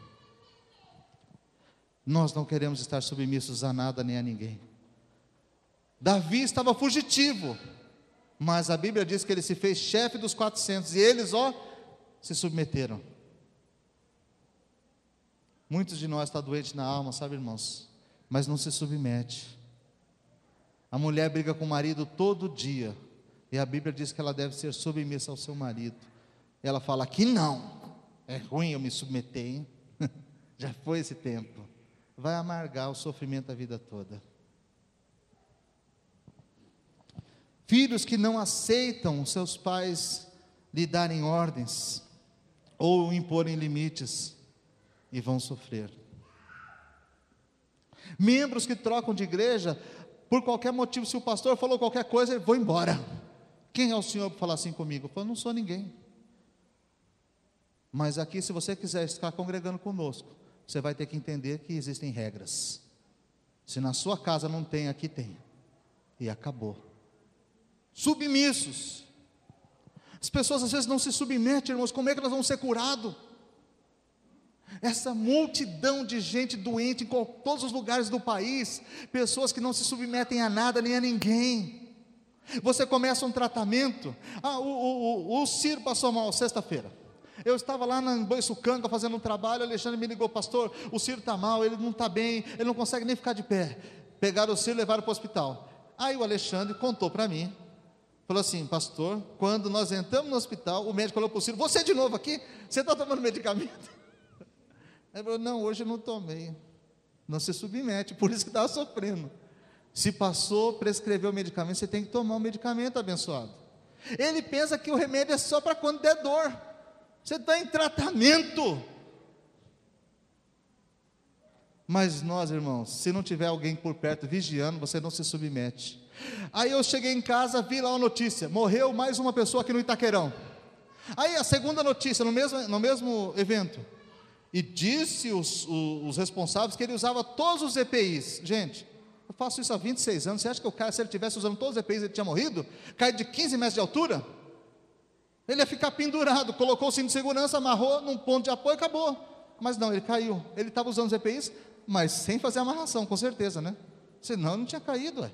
Nós não queremos estar submissos a nada nem a ninguém. Davi estava fugitivo, mas a Bíblia diz que ele se fez chefe dos 400 e eles, ó, se submeteram. Muitos de nós estão tá doentes na alma, sabe, irmãos? Mas não se submete. A mulher briga com o marido todo dia. E a Bíblia diz que ela deve ser submissa ao seu marido. Ela fala que não. É ruim eu me submeter, hein? Já foi esse tempo. Vai amargar o sofrimento a vida toda. Filhos que não aceitam seus pais lhe darem ordens ou imporem limites e vão sofrer. Membros que trocam de igreja por qualquer motivo, se o pastor falou qualquer coisa, eu vou embora. Quem é o senhor para falar assim comigo? Eu falo, não sou ninguém. Mas aqui, se você quiser estar congregando conosco, você vai ter que entender que existem regras. Se na sua casa não tem, aqui tem. E acabou submissos. As pessoas às vezes não se submetem, irmãos, como é que elas vão ser curados? Essa multidão de gente doente em todos os lugares do país, pessoas que não se submetem a nada nem a ninguém. Você começa um tratamento. Ah, o, o, o, o Ciro passou mal sexta-feira. Eu estava lá na Boiçucanga fazendo um trabalho, Alexandre me ligou, pastor, o Ciro está mal, ele não está bem, ele não consegue nem ficar de pé. Pegaram o Ciro e levaram para o hospital. Aí o Alexandre contou para mim falou assim, pastor, quando nós entramos no hospital, o médico falou para o Ciro, você de novo aqui? Você está tomando medicamento? Ele falou, não, hoje eu não tomei. Não se submete, por isso que estava sofrendo. Se passou, prescreveu o medicamento, você tem que tomar o medicamento, abençoado. Ele pensa que o remédio é só para quando der dor. Você está em tratamento. Mas nós, irmãos, se não tiver alguém por perto vigiando, você não se submete. Aí eu cheguei em casa, vi lá uma notícia: morreu mais uma pessoa aqui no Itaquerão. Aí a segunda notícia, no mesmo, no mesmo evento. E disse os, os, responsáveis que ele usava todos os EPIs. Gente, eu faço isso há 26 anos. Você acha que o cara, se ele tivesse usando todos os EPIs, ele tinha morrido? Cai de 15 metros de altura? Ele ia ficar pendurado, colocou o cinto de segurança, amarrou num ponto de apoio e acabou. Mas não, ele caiu. Ele estava usando os EPIs, mas sem fazer amarração, com certeza, né? Senão não tinha caído, ué.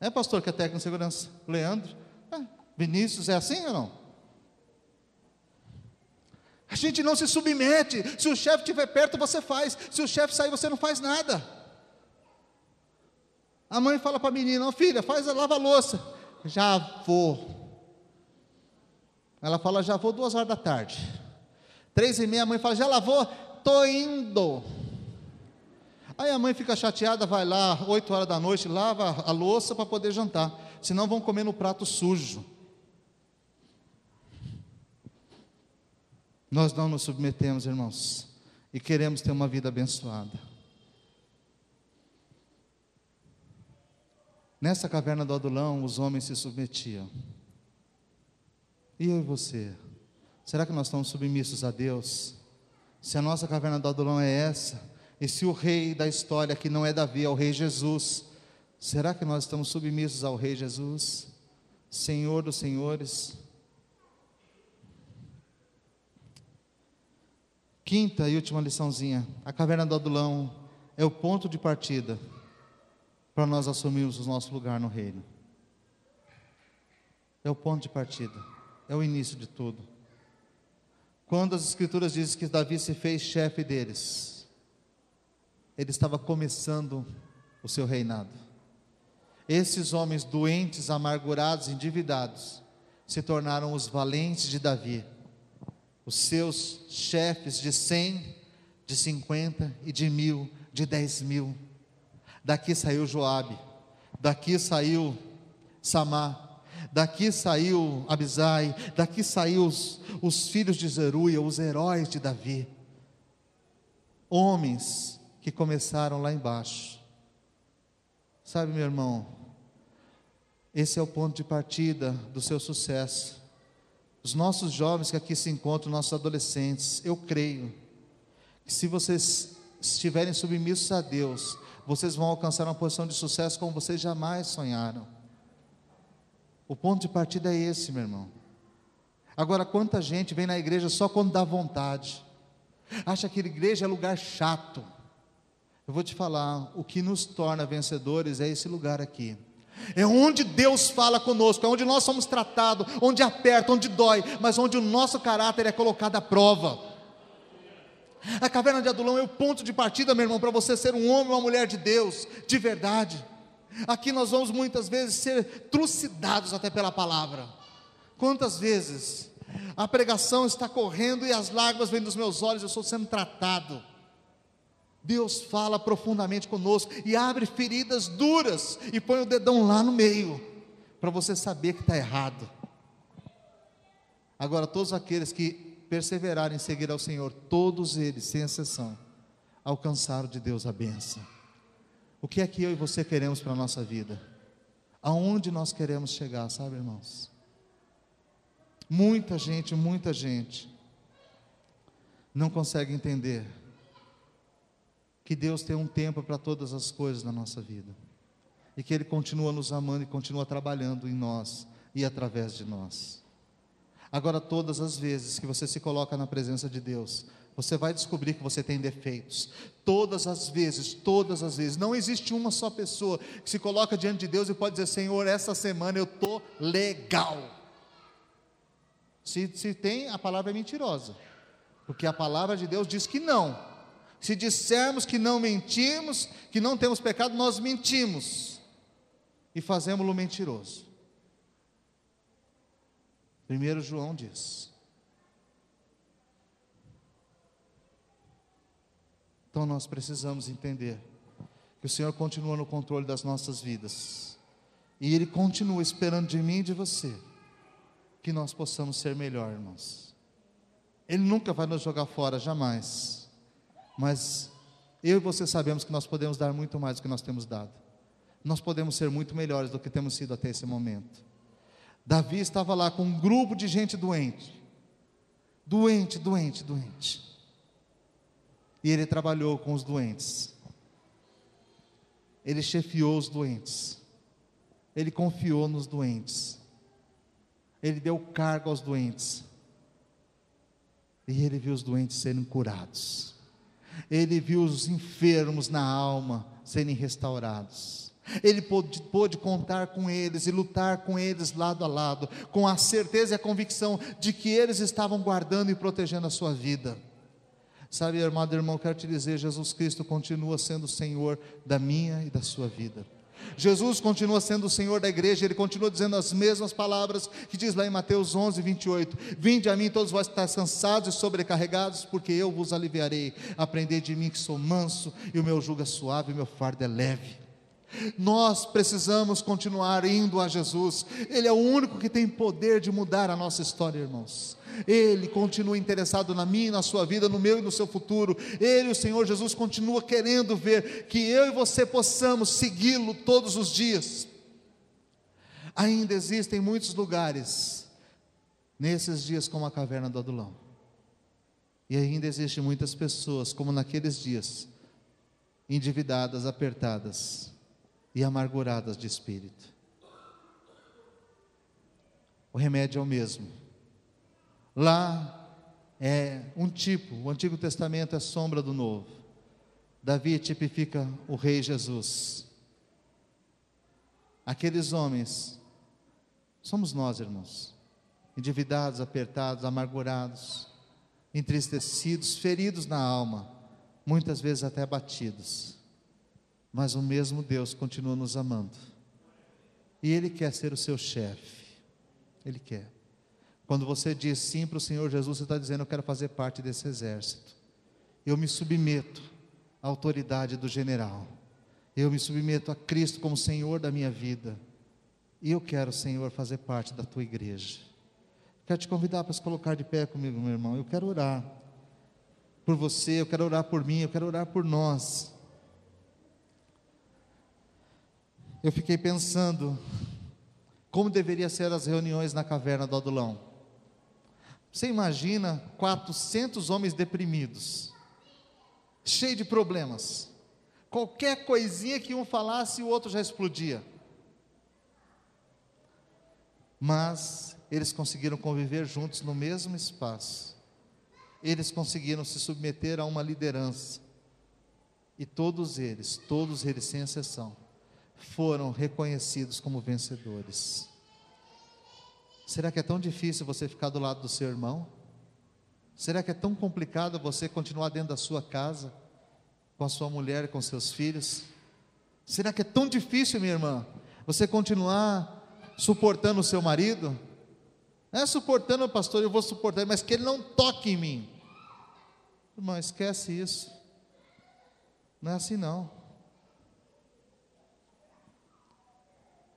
É, pastor, que é técnico de segurança? Leandro? É. Vinícius, é assim ou não? A gente não se submete. Se o chefe estiver perto, você faz. Se o chefe sair, você não faz nada. A mãe fala para a menina: oh, filha, faz, lava a louça. Já vou. Ela fala: já vou duas horas da tarde. Três e meia, a mãe fala: já lavou? Tô indo. Aí a mãe fica chateada, vai lá, 8 horas da noite, lava a louça para poder jantar. Senão vão comer no prato sujo. Nós não nos submetemos, irmãos, e queremos ter uma vida abençoada. Nessa caverna do Adulão, os homens se submetiam. E eu e você? Será que nós estamos submissos a Deus? Se a nossa caverna do Adulão é essa, e se o rei da história que não é Davi, é o rei Jesus, será que nós estamos submissos ao rei Jesus? Senhor dos senhores? Quinta e última liçãozinha: a caverna do Adulão é o ponto de partida para nós assumirmos o nosso lugar no reino. É o ponto de partida, é o início de tudo. Quando as Escrituras dizem que Davi se fez chefe deles, ele estava começando o seu reinado. Esses homens doentes, amargurados, endividados, se tornaram os valentes de Davi, os seus chefes de cem, de cinquenta e de mil, de dez mil. Daqui saiu Joabe, daqui saiu Samá, daqui saiu Abisai, daqui saiu os, os filhos de Zeruia, os heróis de Davi. Homens que começaram lá embaixo. Sabe, meu irmão, esse é o ponto de partida do seu sucesso. Os nossos jovens que aqui se encontram, nossos adolescentes, eu creio que se vocês estiverem submissos a Deus, vocês vão alcançar uma posição de sucesso como vocês jamais sonharam. O ponto de partida é esse, meu irmão. Agora, quanta gente vem na igreja só quando dá vontade, acha que a igreja é lugar chato eu vou te falar, o que nos torna vencedores é esse lugar aqui. É onde Deus fala conosco, é onde nós somos tratados, onde aperta, onde dói, mas onde o nosso caráter é colocado à prova. A caverna de Adulão é o ponto de partida, meu irmão, para você ser um homem ou uma mulher de Deus, de verdade. Aqui nós vamos muitas vezes ser trucidados até pela palavra. Quantas vezes a pregação está correndo e as lágrimas vêm dos meus olhos, eu estou sendo tratado. Deus fala profundamente conosco e abre feridas duras e põe o dedão lá no meio, para você saber que está errado. Agora, todos aqueles que perseverarem em seguir ao Senhor, todos eles, sem exceção, alcançaram de Deus a benção. O que é que eu e você queremos para a nossa vida? Aonde nós queremos chegar, sabe, irmãos? Muita gente, muita gente não consegue entender que Deus tem um tempo para todas as coisas na nossa vida e que Ele continua nos amando e continua trabalhando em nós e através de nós. Agora, todas as vezes que você se coloca na presença de Deus, você vai descobrir que você tem defeitos. Todas as vezes, todas as vezes. Não existe uma só pessoa que se coloca diante de Deus e pode dizer: Senhor, essa semana eu estou legal. Se, se tem, a palavra é mentirosa. Porque a palavra de Deus diz que não. Se dissermos que não mentimos, que não temos pecado, nós mentimos e fazemos-lo mentiroso. Primeiro João diz. Então nós precisamos entender que o Senhor continua no controle das nossas vidas. E Ele continua esperando de mim e de você que nós possamos ser melhor, irmãos. Ele nunca vai nos jogar fora, jamais. Mas eu e você sabemos que nós podemos dar muito mais do que nós temos dado. Nós podemos ser muito melhores do que temos sido até esse momento. Davi estava lá com um grupo de gente doente. Doente, doente, doente. E ele trabalhou com os doentes. Ele chefiou os doentes. Ele confiou nos doentes. Ele deu cargo aos doentes. E ele viu os doentes serem curados. Ele viu os enfermos na alma serem restaurados. Ele pôde, pôde, contar com eles e lutar com eles lado a lado, com a certeza e a convicção de que eles estavam guardando e protegendo a sua vida. Sabe, amado irmão, quero te dizer: Jesus Cristo continua sendo o Senhor da minha e da sua vida. Jesus continua sendo o Senhor da igreja, ele continua dizendo as mesmas palavras que diz lá em Mateus 11, 28. Vinde a mim, todos vós que estáis cansados e sobrecarregados, porque eu vos aliviarei. Aprendei de mim que sou manso e o meu jugo é suave e o meu fardo é leve. Nós precisamos continuar indo a Jesus, Ele é o único que tem poder de mudar a nossa história, irmãos. Ele continua interessado na minha na sua vida, no meu e no seu futuro. Ele, o Senhor Jesus, continua querendo ver que eu e você possamos segui-lo todos os dias. Ainda existem muitos lugares nesses dias como a caverna do Adulão. E ainda existem muitas pessoas, como naqueles dias, endividadas, apertadas e amarguradas de espírito. O remédio é o mesmo Lá é um tipo, o Antigo Testamento é sombra do Novo. Davi tipifica o Rei Jesus. Aqueles homens somos nós, irmãos, endividados, apertados, amargurados, entristecidos, feridos na alma, muitas vezes até abatidos. Mas o mesmo Deus continua nos amando. E Ele quer ser o seu chefe. Ele quer. Quando você diz sim para o Senhor Jesus, você está dizendo: Eu quero fazer parte desse exército. Eu me submeto à autoridade do general. Eu me submeto a Cristo como Senhor da minha vida. E eu quero, Senhor, fazer parte da tua igreja. Quero te convidar para se colocar de pé comigo, meu irmão. Eu quero orar por você, eu quero orar por mim, eu quero orar por nós. Eu fiquei pensando como deveriam ser as reuniões na caverna do Adulão. Você imagina 400 homens deprimidos, cheio de problemas. Qualquer coisinha que um falasse, o outro já explodia. Mas eles conseguiram conviver juntos no mesmo espaço. Eles conseguiram se submeter a uma liderança. E todos eles, todos eles sem exceção, foram reconhecidos como vencedores. Será que é tão difícil você ficar do lado do seu irmão? Será que é tão complicado você continuar dentro da sua casa, com a sua mulher com seus filhos? Será que é tão difícil, minha irmã, você continuar suportando o seu marido? Não é suportando pastor, eu vou suportar, mas que ele não toque em mim. Irmão, esquece isso. Não é assim não.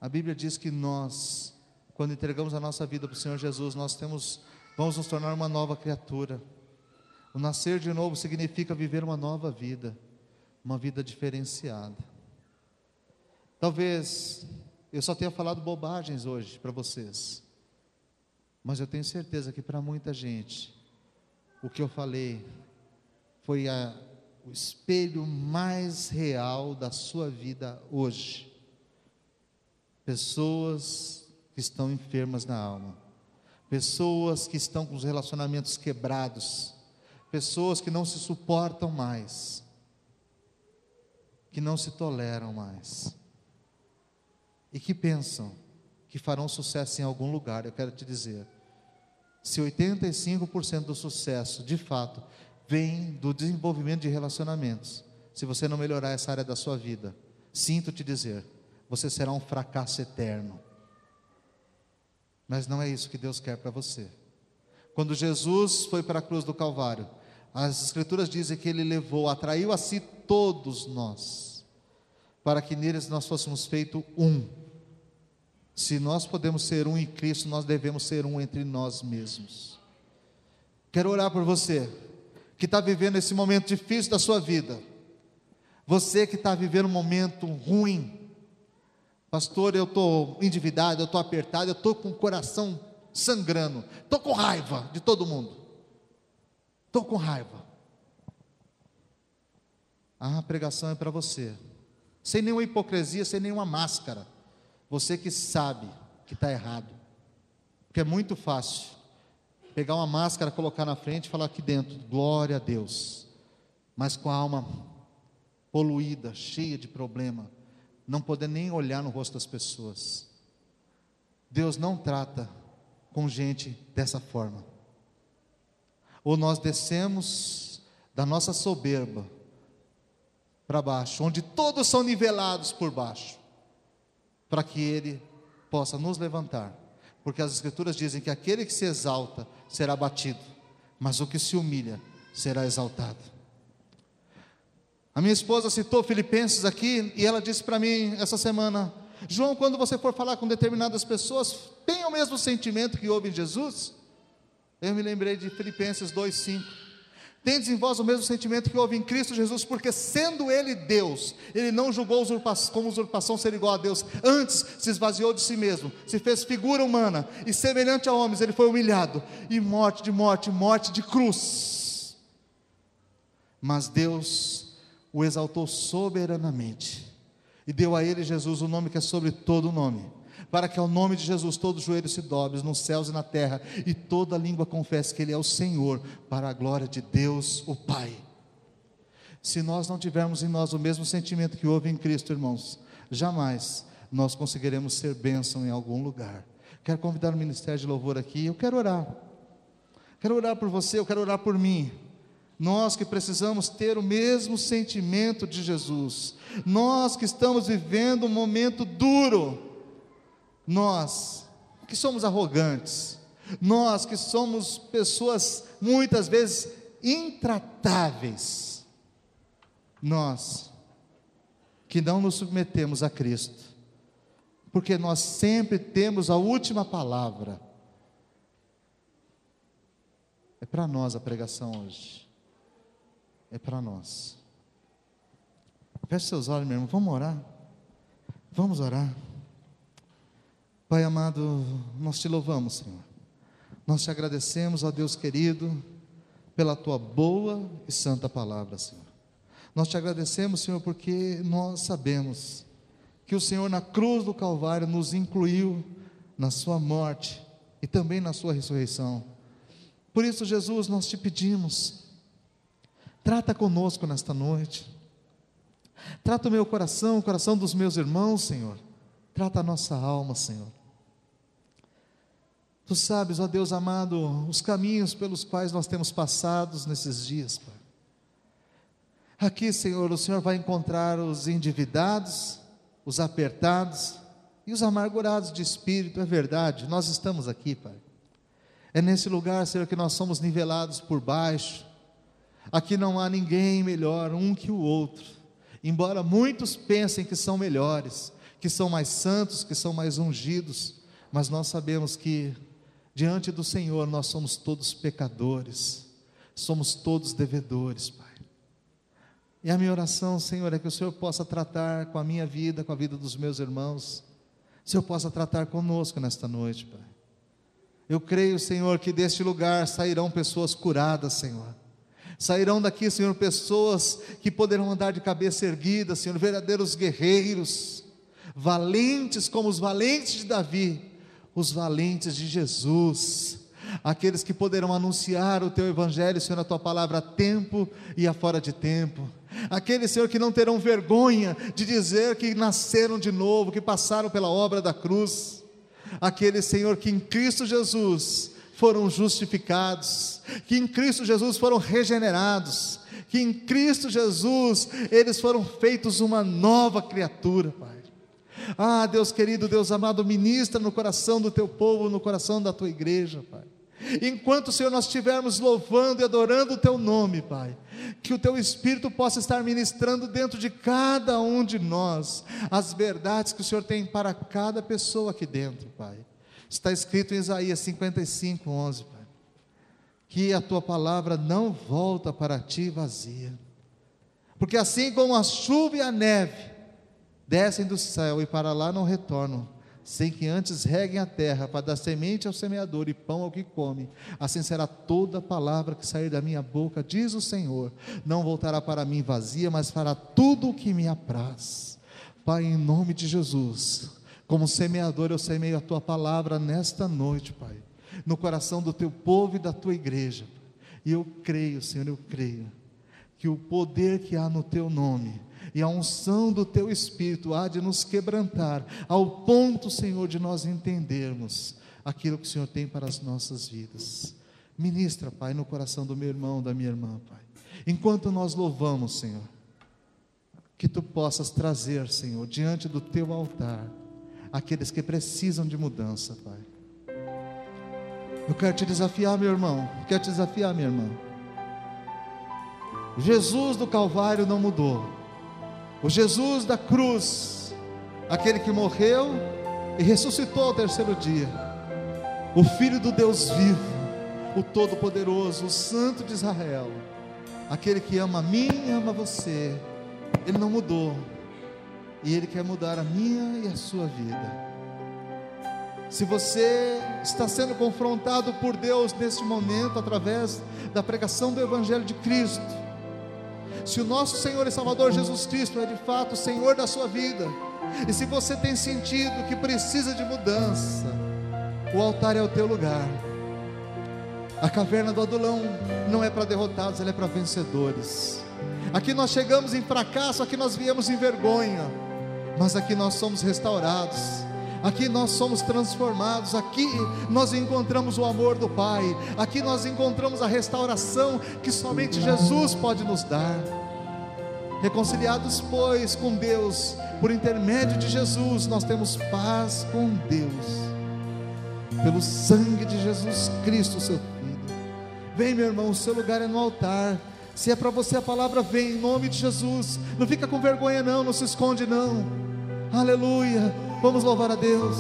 A Bíblia diz que nós, quando entregamos a nossa vida para o Senhor Jesus, nós temos, vamos nos tornar uma nova criatura. O nascer de novo significa viver uma nova vida, uma vida diferenciada. Talvez eu só tenha falado bobagens hoje para vocês, mas eu tenho certeza que para muita gente, o que eu falei foi a, o espelho mais real da sua vida hoje. Pessoas que estão enfermas na alma, pessoas que estão com os relacionamentos quebrados, pessoas que não se suportam mais, que não se toleram mais. E que pensam que farão sucesso em algum lugar. Eu quero te dizer, se 85% do sucesso, de fato, vem do desenvolvimento de relacionamentos, se você não melhorar essa área da sua vida, sinto te dizer, você será um fracasso eterno. Mas não é isso que Deus quer para você. Quando Jesus foi para a cruz do Calvário, as Escrituras dizem que ele levou, atraiu a si todos nós, para que neles nós fôssemos feito um. Se nós podemos ser um em Cristo, nós devemos ser um entre nós mesmos. Quero orar por você que está vivendo esse momento difícil da sua vida. Você que está vivendo um momento ruim. Pastor, eu estou endividado, eu estou apertado, eu estou com o coração sangrando, estou com raiva de todo mundo. Estou com raiva. a pregação é para você. Sem nenhuma hipocrisia, sem nenhuma máscara. Você que sabe que está errado. Porque é muito fácil pegar uma máscara, colocar na frente e falar aqui dentro, glória a Deus. Mas com a alma poluída, cheia de problema, não poder nem olhar no rosto das pessoas. Deus não trata com gente dessa forma ou nós descemos da nossa soberba para baixo, onde todos são nivelados por baixo, para que Ele possa nos levantar, porque as Escrituras dizem que aquele que se exalta será batido, mas o que se humilha será exaltado. A minha esposa citou Filipenses aqui e ela disse para mim essa semana: João, quando você for falar com determinadas pessoas, tenha o mesmo sentimento que houve em Jesus? Eu me lembrei de Filipenses 2,5. Tendes em vós o mesmo sentimento que houve em Cristo Jesus, porque sendo Ele Deus, Ele não julgou como usurpação ser igual a Deus, antes se esvaziou de si mesmo, se fez figura humana, e semelhante a homens, Ele foi humilhado, e morte de morte, morte de cruz. Mas Deus o exaltou soberanamente, e deu a Ele, Jesus, o nome que é sobre todo nome para que ao nome de Jesus todo joelho se dobre nos céus e na terra e toda língua confesse que Ele é o Senhor, para a glória de Deus, o Pai. Se nós não tivermos em nós o mesmo sentimento que houve em Cristo, irmãos, jamais nós conseguiremos ser bênção em algum lugar. Quero convidar o ministério de louvor aqui, eu quero orar. Quero orar por você, eu quero orar por mim. Nós que precisamos ter o mesmo sentimento de Jesus, nós que estamos vivendo um momento duro, nós que somos arrogantes, nós que somos pessoas muitas vezes intratáveis, nós que não nos submetemos a Cristo, porque nós sempre temos a última palavra. É para nós a pregação hoje. É para nós. Feche seus olhos, meu irmão. Vamos orar. Vamos orar. Pai amado, nós te louvamos, Senhor. Nós te agradecemos, ó Deus querido, pela tua boa e santa palavra, Senhor. Nós te agradecemos, Senhor, porque nós sabemos que o Senhor na cruz do Calvário nos incluiu na sua morte e também na sua ressurreição. Por isso, Jesus, nós te pedimos, trata conosco nesta noite. Trata o meu coração, o coração dos meus irmãos, Senhor. Trata a nossa alma, Senhor. Tu sabes, ó Deus amado, os caminhos pelos quais nós temos passado nesses dias, Pai. Aqui, Senhor, o Senhor vai encontrar os endividados, os apertados e os amargurados de espírito, é verdade, nós estamos aqui, Pai. É nesse lugar, Senhor, que nós somos nivelados por baixo. Aqui não há ninguém melhor um que o outro, embora muitos pensem que são melhores, que são mais santos, que são mais ungidos, mas nós sabemos que diante do Senhor nós somos todos pecadores, somos todos devedores, Pai. E a minha oração, Senhor, é que o Senhor possa tratar com a minha vida, com a vida dos meus irmãos, o Senhor possa tratar conosco nesta noite, Pai. Eu creio, Senhor, que deste lugar sairão pessoas curadas, Senhor. Sairão daqui, Senhor, pessoas que poderão andar de cabeça erguida, Senhor, verdadeiros guerreiros, valentes como os valentes de Davi, os valentes de Jesus, aqueles que poderão anunciar o teu evangelho, Senhor, a tua palavra a tempo e a fora de tempo. Aqueles, Senhor, que não terão vergonha de dizer que nasceram de novo, que passaram pela obra da cruz. Aqueles, Senhor, que em Cristo Jesus foram justificados, que em Cristo Jesus foram regenerados, que em Cristo Jesus eles foram feitos uma nova criatura, Pai. Ah, Deus querido, Deus amado, ministra no coração do teu povo, no coração da tua igreja, Pai. Enquanto, Senhor, nós estivermos louvando e adorando o Teu nome, Pai, que o Teu Espírito possa estar ministrando dentro de cada um de nós as verdades que o Senhor tem para cada pessoa aqui dentro, Pai. Está escrito em Isaías 55, 11, Pai, que a Tua palavra não volta para Ti vazia, porque assim como a chuva e a neve descem do céu e para lá não retornam, sem que antes reguem a terra para dar semente ao semeador e pão ao que come. Assim será toda palavra que sair da minha boca, diz o Senhor. Não voltará para mim vazia, mas fará tudo o que me apraz. Pai, em nome de Jesus, como semeador, eu semeio a tua palavra nesta noite, Pai, no coração do teu povo e da tua igreja. E eu creio, Senhor, eu creio, que o poder que há no teu nome, e a unção do teu Espírito há de nos quebrantar, ao ponto, Senhor, de nós entendermos aquilo que o Senhor tem para as nossas vidas. Ministra, Pai, no coração do meu irmão, da minha irmã, Pai. Enquanto nós louvamos, Senhor, que tu possas trazer, Senhor, diante do teu altar, aqueles que precisam de mudança, Pai. Eu quero te desafiar, meu irmão, quero te desafiar, minha irmã. Jesus do Calvário não mudou. O Jesus da cruz, aquele que morreu e ressuscitou ao terceiro dia, o Filho do Deus vivo, o Todo-Poderoso, o Santo de Israel, aquele que ama a mim e ama você, ele não mudou, e ele quer mudar a minha e a sua vida. Se você está sendo confrontado por Deus neste momento, através da pregação do Evangelho de Cristo, se o nosso Senhor e Salvador Jesus Cristo é de fato o Senhor da sua vida, e se você tem sentido que precisa de mudança, o altar é o teu lugar. A caverna do adulão não é para derrotados, ela é para vencedores. Aqui nós chegamos em fracasso, aqui nós viemos em vergonha, mas aqui nós somos restaurados. Aqui nós somos transformados, aqui nós encontramos o amor do Pai, aqui nós encontramos a restauração que somente Jesus pode nos dar. Reconciliados, pois, com Deus, por intermédio de Jesus, nós temos paz com Deus, pelo sangue de Jesus Cristo, seu Filho. Vem, meu irmão, o seu lugar é no altar. Se é para você a palavra, vem em nome de Jesus. Não fica com vergonha, não, não se esconde, não. Aleluia. Vamos louvar a Deus.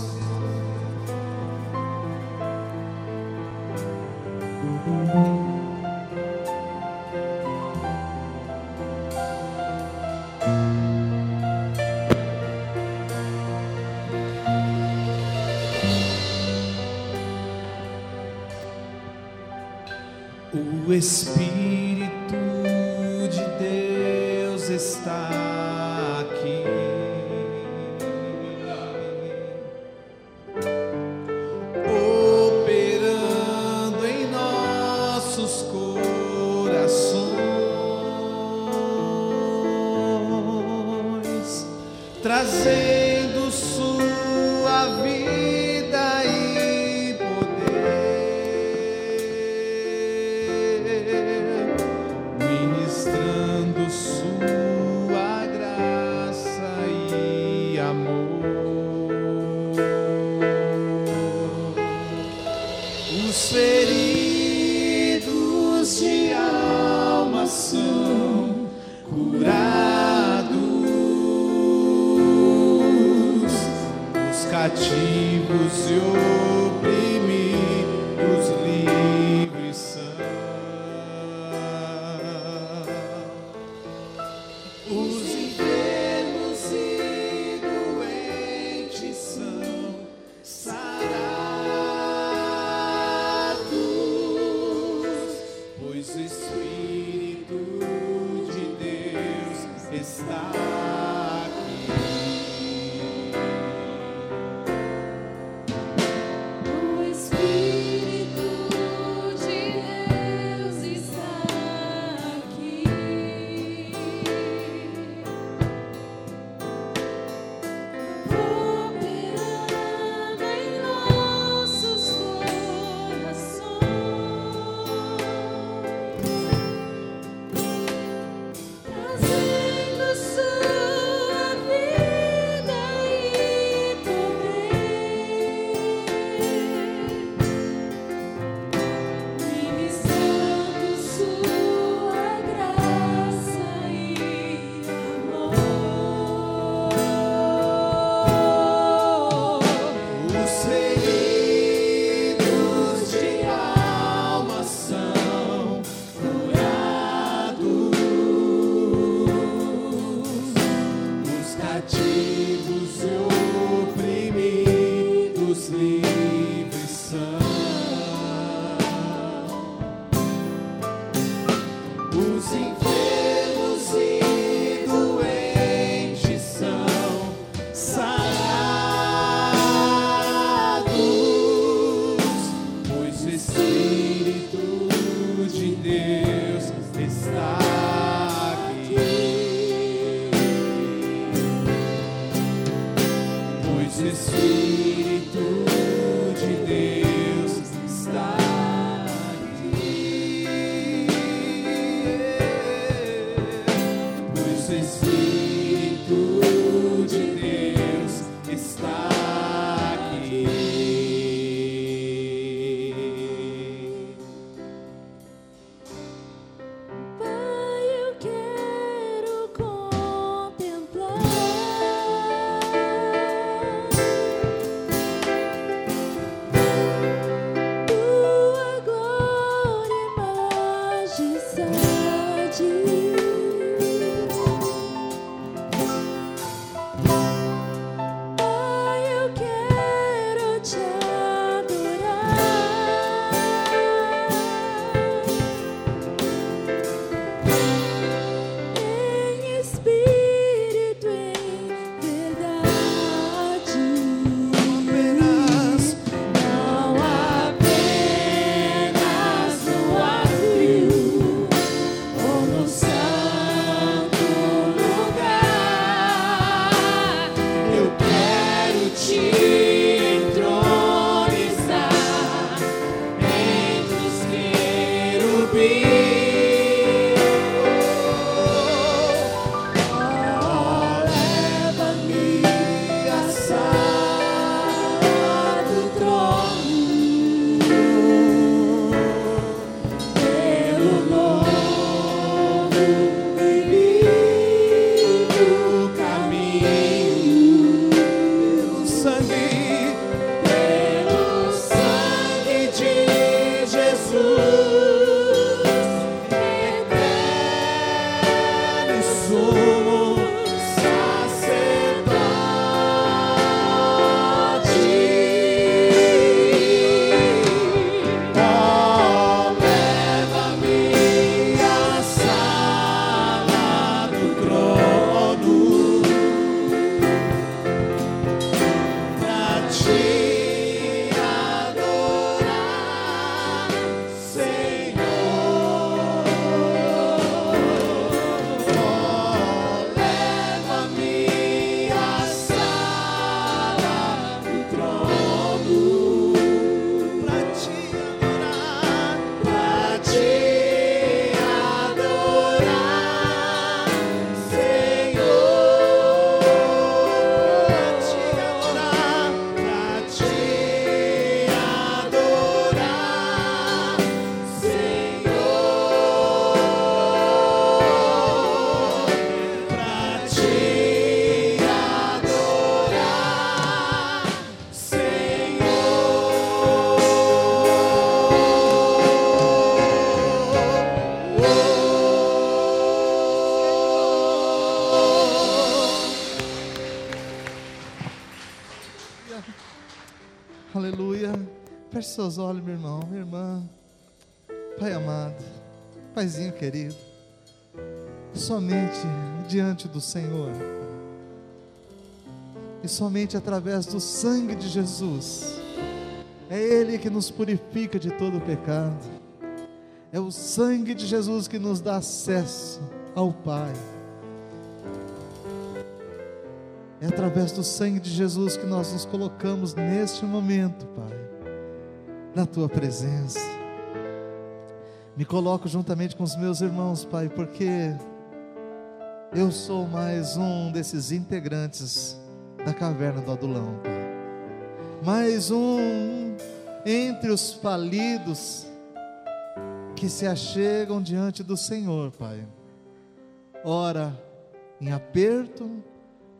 O Espírito seus olhos, meu irmão, minha irmã. Pai amado, Paizinho querido, somente diante do Senhor e somente através do sangue de Jesus, é Ele que nos purifica de todo o pecado, é o sangue de Jesus que nos dá acesso ao Pai. É através do sangue de Jesus que nós nos colocamos neste momento, Pai, na tua presença. Me coloco juntamente com os meus irmãos, Pai, porque eu sou mais um desses integrantes da caverna do Adulão, Pai. Mais um entre os falidos que se achegam diante do Senhor, Pai. Ora em aperto,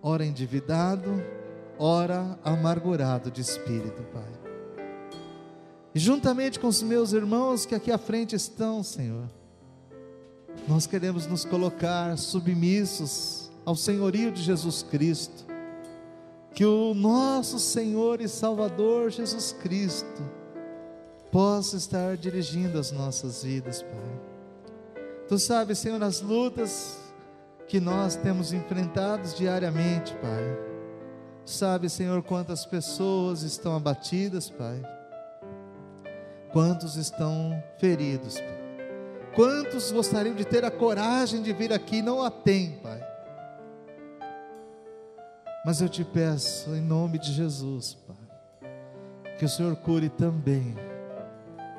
ora endividado, ora amargurado de espírito, Pai. Juntamente com os meus irmãos que aqui à frente estão, Senhor, nós queremos nos colocar submissos ao senhorio de Jesus Cristo. Que o nosso Senhor e Salvador Jesus Cristo possa estar dirigindo as nossas vidas, Pai. Tu sabes, Senhor, as lutas que nós temos enfrentados diariamente, Pai. Tu sabes, Senhor, quantas pessoas estão abatidas, Pai Quantos estão feridos? Pai? Quantos gostariam de ter a coragem de vir aqui? Não a tem, Pai. Mas eu te peço, em nome de Jesus, Pai, que o Senhor cure também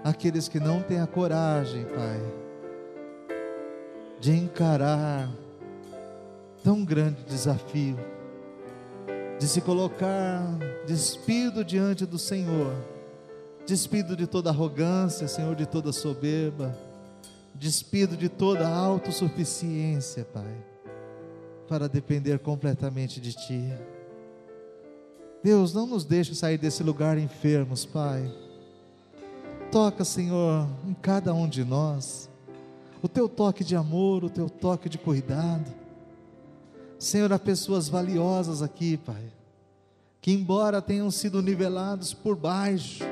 aqueles que não têm a coragem, Pai, de encarar tão grande desafio, de se colocar despido diante do Senhor Despido de toda arrogância, Senhor, de toda soberba. Despido de toda autossuficiência, Pai, para depender completamente de Ti. Deus, não nos deixe sair desse lugar enfermos, Pai. Toca, Senhor, em cada um de nós. O teu toque de amor, o teu toque de cuidado. Senhor, há pessoas valiosas aqui, Pai, que embora tenham sido nivelados por baixo,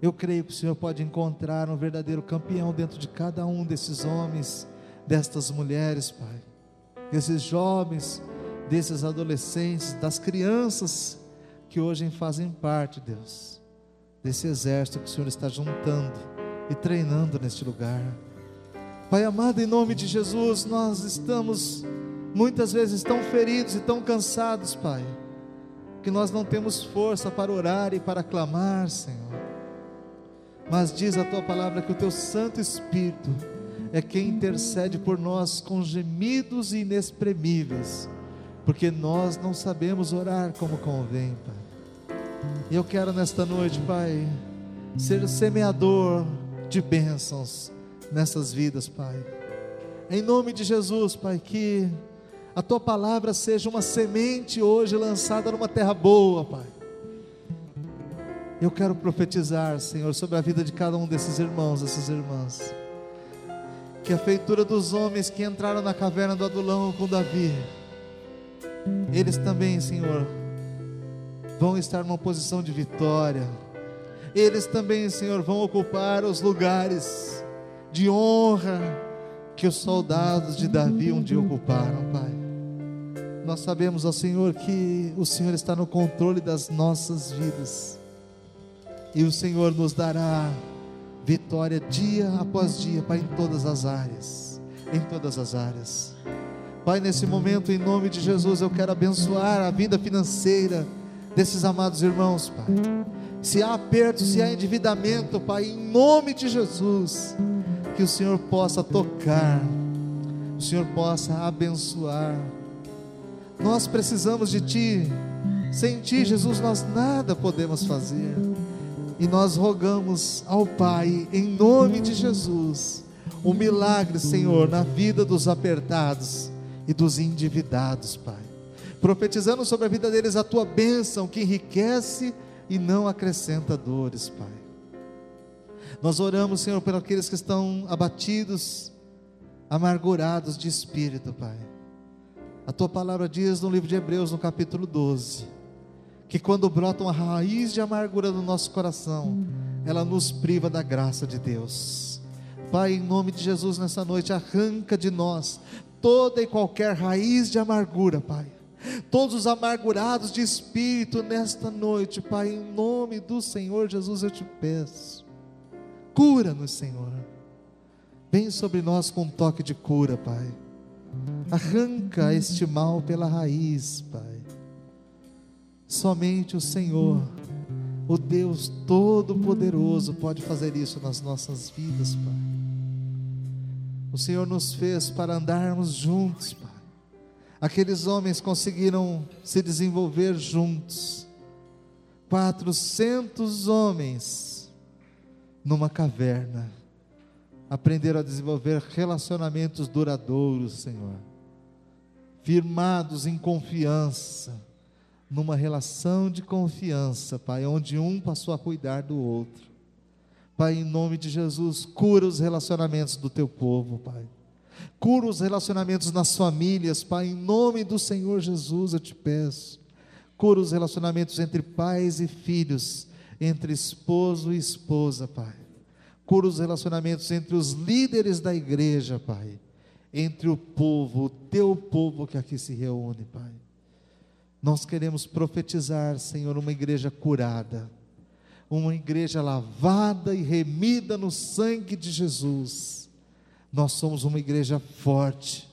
eu creio que o Senhor pode encontrar um verdadeiro campeão dentro de cada um desses homens, destas mulheres, Pai. Desses jovens, desses adolescentes, das crianças que hoje fazem parte, Deus, desse exército que o Senhor está juntando e treinando neste lugar. Pai amado, em nome de Jesus, nós estamos muitas vezes tão feridos e tão cansados, Pai, que nós não temos força para orar e para clamar, Senhor. Mas diz a tua palavra que o teu Santo Espírito é quem intercede por nós com gemidos inexprimíveis, porque nós não sabemos orar como convém, Pai. E eu quero nesta noite, Pai, ser semeador de bênçãos nessas vidas, Pai. Em nome de Jesus, Pai, que a tua palavra seja uma semente hoje lançada numa terra boa, Pai eu quero profetizar, Senhor, sobre a vida de cada um desses irmãos, dessas irmãs. Que a feitura dos homens que entraram na caverna do Adulão com Davi, eles também, Senhor, vão estar numa posição de vitória. Eles também, Senhor, vão ocupar os lugares de honra que os soldados de Davi um dia ocuparam, Pai. Nós sabemos, ó Senhor, que o Senhor está no controle das nossas vidas e o Senhor nos dará vitória dia após dia, Pai, em todas as áreas. Em todas as áreas. Pai, nesse momento, em nome de Jesus, eu quero abençoar a vida financeira desses amados irmãos, Pai. Se há aperto, se há endividamento, Pai, em nome de Jesus, que o Senhor possa tocar, o Senhor possa abençoar. Nós precisamos de Ti, sem Ti, Jesus, nós nada podemos fazer. E nós rogamos ao Pai, em nome de Jesus, um milagre, Senhor, na vida dos apertados e dos endividados, Pai. Profetizando sobre a vida deles a tua bênção que enriquece e não acrescenta dores, Pai. Nós oramos, Senhor, por aqueles que estão abatidos, amargurados de espírito, Pai. A tua palavra diz no livro de Hebreus, no capítulo 12, que quando brota uma raiz de amargura no nosso coração, ela nos priva da graça de Deus. Pai, em nome de Jesus, nessa noite, arranca de nós toda e qualquer raiz de amargura, Pai. Todos os amargurados de espírito nesta noite, Pai, em nome do Senhor Jesus, eu te peço. Cura-nos, Senhor. Vem sobre nós com um toque de cura, Pai. Arranca este mal pela raiz, Pai. Somente o Senhor, o Deus Todo-Poderoso, pode fazer isso nas nossas vidas, Pai. O Senhor nos fez para andarmos juntos, Pai. Aqueles homens conseguiram se desenvolver juntos. 400 homens numa caverna aprenderam a desenvolver relacionamentos duradouros, Senhor, firmados em confiança, numa relação de confiança, Pai, onde um passou a cuidar do outro. Pai, em nome de Jesus, cura os relacionamentos do teu povo, Pai. Cura os relacionamentos nas famílias, Pai, em nome do Senhor Jesus, eu te peço. Cura os relacionamentos entre pais e filhos, entre esposo e esposa, Pai Cura os relacionamentos entre os líderes da igreja, Pai. Entre o povo, o teu povo que aqui se reúne, Pai. Nós queremos profetizar, Senhor, uma igreja curada, uma igreja lavada e remida no sangue de Jesus. Nós somos uma igreja forte,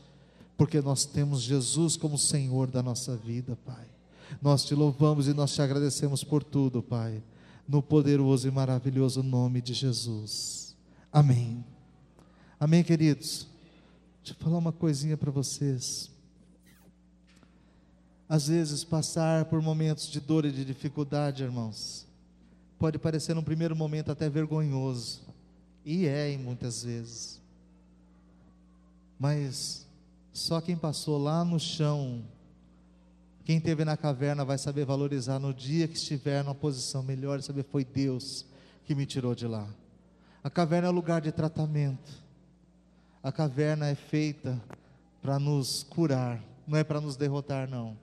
porque nós temos Jesus como Senhor da nossa vida, Pai. Nós te louvamos e nós te agradecemos por tudo, Pai no poderoso e maravilhoso nome de Jesus. Amém. Amém, queridos. Deixa eu falar uma coisinha para vocês. Às vezes, passar por momentos de dor e de dificuldade, irmãos, pode parecer num primeiro momento até vergonhoso, e é em muitas vezes. Mas só quem passou lá no chão quem esteve na caverna vai saber valorizar no dia que estiver numa posição melhor saber foi Deus que me tirou de lá. A caverna é lugar de tratamento. A caverna é feita para nos curar, não é para nos derrotar, não.